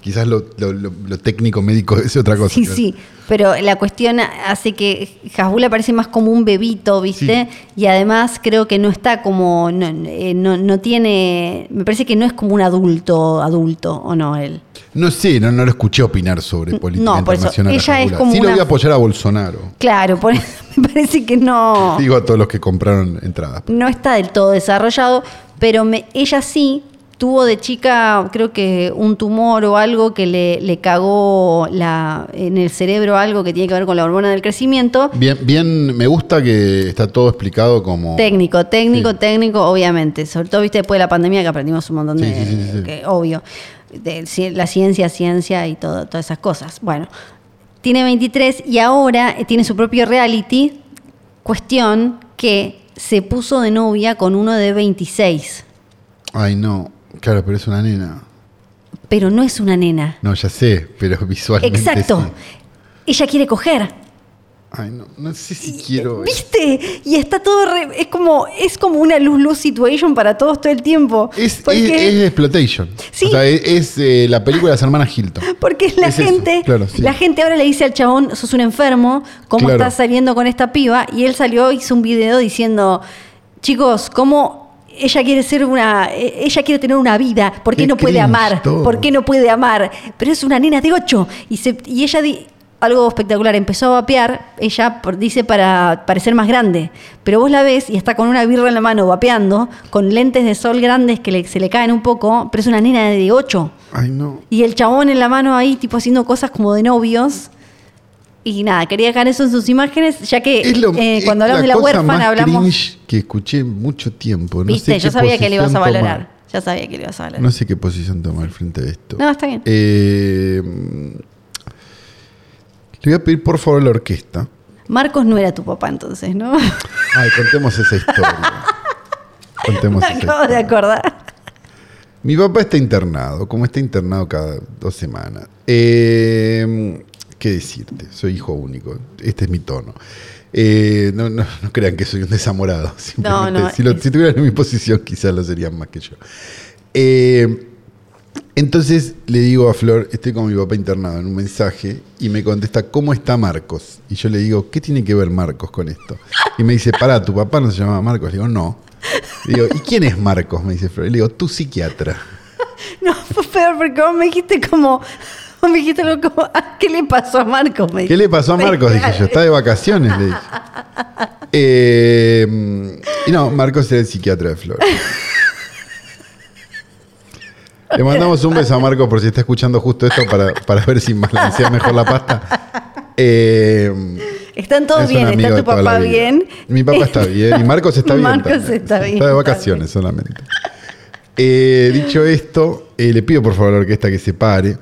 Quizás lo, lo- lo- técnico médico es otra cosa. Sí, sí, pero la cuestión hace que Hasbula parece más como un bebito, ¿viste? Y además creo que no está como, no, eh, no, no tiene, me parece que no es como un adulto, adulto, ¿o no él? No sé, no, no lo escuché opinar sobre política no, por eso, internacional. a ella es Jabula. como Sí lo voy a apoyar a Bolsonaro. Claro, por eso [LAUGHS] me parece que no, Digo a todos los que compraron entradas. no está del todo desarrollado, pero me, ella sí tuvo de chica, creo que un tumor o algo que le, le cagó la, en el cerebro algo que tiene que ver con la hormona del crecimiento. Bien, bien, me gusta que está todo explicado como. Técnico, técnico, Sí. técnico, obviamente. Sobre todo, viste, después de la pandemia que aprendimos un montón de. Sí, sí, sí, que- obvio. De la ciencia, ciencia y todo, todas esas cosas. Bueno, tiene 23 y ahora tiene su propio reality. Cuestión que se puso de novia con uno de 26. Ay, no. Claro, pero es una nena. Pero no es una nena. No, ya sé, pero [LAUGHS] visualmente. Exacto. sí. Ella quiere coger. Ay, no, no sé si quiero. ¿Viste? Y está todo re- es como es como una luz luz situation para todos todo el tiempo. Es, Porque- es, es Exploitation. Sí. O sea, es, es, eh, la película de las hermanas Hilton. [LAUGHS] Porque la gente, claro, sí. la gente ahora le dice al chabón, sos un enfermo, ¿cómo Claro. estás saliendo con esta piba? Y él salió, hizo un video diciendo, chicos, ¿cómo ella quiere ser una, eh, ella quiere tener una vida? ¿Por qué, Qué no puede amar? ¿Por qué no puede amar? Pero es una nena de ocho. Y, se, y ella di- algo espectacular, empezó a vapear, ella por- dice para parecer más grande, pero vos la ves y está con una birra en la mano vapeando, con lentes de sol grandes que le- se le caen un poco, pero es una nena de 8. Ay, no. Y el chabón en la mano ahí, tipo haciendo cosas como de novios. Y nada, quería dejar eso en sus imágenes, ya que lo, eh, cuando hablamos de la cosa huérfana más hablamos. cringe que escuché mucho tiempo. No Viste, sé yo sabía que le ibas a valorar. tomar. Ya sabía que le ibas a valorar. No sé qué posición tomar frente a esto. No, está bien. Eh, le voy a pedir por favor a la orquesta. Marcos no era tu papá entonces, ¿no? [LAUGHS] Ay, contemos esa historia. contemos Me esa acabo historia. de acordar. Mi papá está internado, como está internado cada dos semanas. Eh, ¿Qué decirte? Soy hijo único. Este es mi tono. Eh, no, no, no crean que soy un desamorado. [LAUGHS] Simplemente, no, si, lo- es- si tuvieran en mi posición, quizás lo serían más que yo. Eh, entonces le digo a Flor, estoy con mi papá internado en un mensaje y me contesta, ¿cómo está Marcos? Y yo le digo, ¿qué tiene que ver Marcos con esto? Y me dice, pará, ¿tu papá no se llamaba Marcos? Le digo, no. Le digo, ¿y quién es Marcos? Me dice Flor. Le digo, tu psiquiatra. [LAUGHS] No, fue peor porque vos me dijiste como. [LAUGHS] Me dijiste algo como. "Ah, ¿Qué le pasó a Marcos? Me ¿Qué le pasó a Marcos? Dije yo, está de vacaciones, le dije. [LAUGHS] Eh, y no, Marcos era el psiquiatra de Flor. Le mandamos un beso a Marcos por si está escuchando justo esto para, para ver si balancea mejor la pasta. Eh, Están todos es bien, está tu papá bien. Mi papá está [LAUGHS] bien y Marcos está bien. Marcos también. está bien, Está de vacaciones solamente. Eh, dicho esto, eh, le pido por favor a la orquesta que se pare.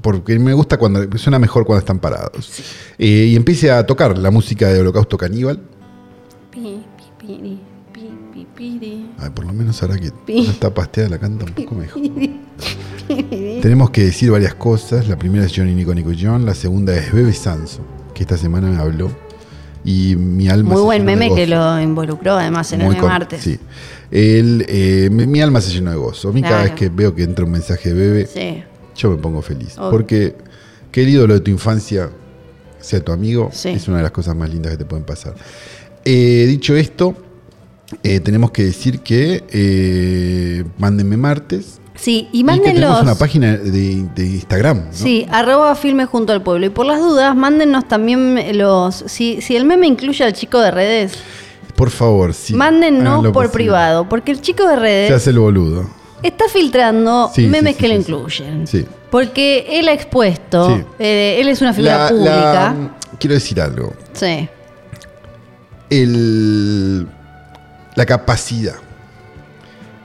Porque me gusta cuando suena mejor cuando están parados. Eh, y empiece a tocar la música de Holocausto Caníbal. Pi, pi, pi. Ay, por lo menos ahora que no está pasteada la canta un poco mejor. Tenemos que decir varias cosas. La primera es Johnny Nico Nico John. La segunda es Bebe Sanso, que esta semana me habló. Y mi alma Muy se buen llenó de meme que lo involucró además en Muy el martes. Sí. Él, eh, mi, mi alma se llenó de gozo. A mí cada vez que veo que entra un mensaje de Bebe, Sí. Yo me pongo feliz. Porque que el ídolo de tu infancia sea tu amigo Sí. es una de las cosas más lindas que te pueden pasar. Eh, dicho esto, eh, tenemos que decir que eh, mándenme martes. Sí, y Y mándenlos. tenemos una página de, de Instagram. ¿no? Sí, arroba filme junto al pueblo. Y por las dudas, mándennos también los. Si, si el meme incluye al chico de redes, Por favor, sí. mándennos por posible. privado. Porque el chico de Se redes hace el boludo. Está filtrando Sí, memes sí, que lo sí. incluyen. Sí. Porque él ha expuesto. Sí. eh, él es una figura La- pública. la- quiero decir algo. Sí. El, la capacidad,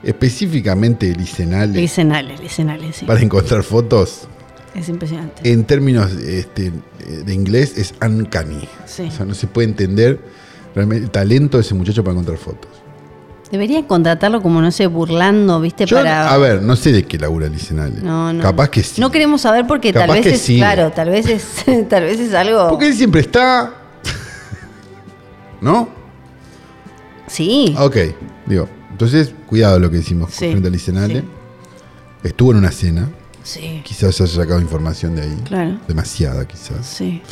específicamente de Licenale, Licenales, licenales, sí. para encontrar fotos, Es impresionante. en términos este, de inglés, es uncanny. Sí. O sea, no se puede entender realmente el talento de ese muchacho para encontrar fotos. Deberían contratarlo como, no sé, burlando, ¿viste? Yo, para. a ver, no sé de qué labura Licenale. No, no. Capaz que sí. No queremos saber porque tal vez que es. sí. Claro, tal vez es. [LAUGHS] tal vez es algo. Porque él siempre está. [LAUGHS] ¿No? Sí. Ok, digo. Entonces, cuidado lo que decimos Sí, frente a Licenale. sí. Estuvo en una cena. Sí. Quizás haya sacado información de ahí. Claro. Demasiada, quizás. Sí.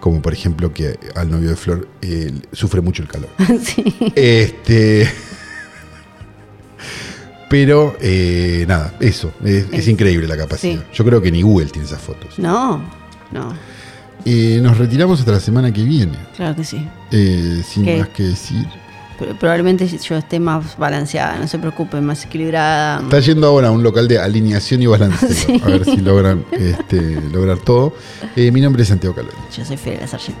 Como por ejemplo que al novio de Flor eh, sufre mucho el calor. [LAUGHS] sí. Este. Pero, eh, nada, eso. Es, es Es- increíble la capacidad. sí. Yo creo que ni Google tiene esas fotos. No, no, Eh, nos retiramos hasta la semana que viene. claro que sí. Eh, sin ¿Qué? más que decir. Pero probablemente yo esté más balanceada, no se preocupen, más equilibrada. Está yendo ahora a un local de alineación y balanceo. [LAUGHS] Sí. A ver si logran este, lograr todo. Eh, mi nombre es Santiago Calori. Yo soy Fidel Sargento.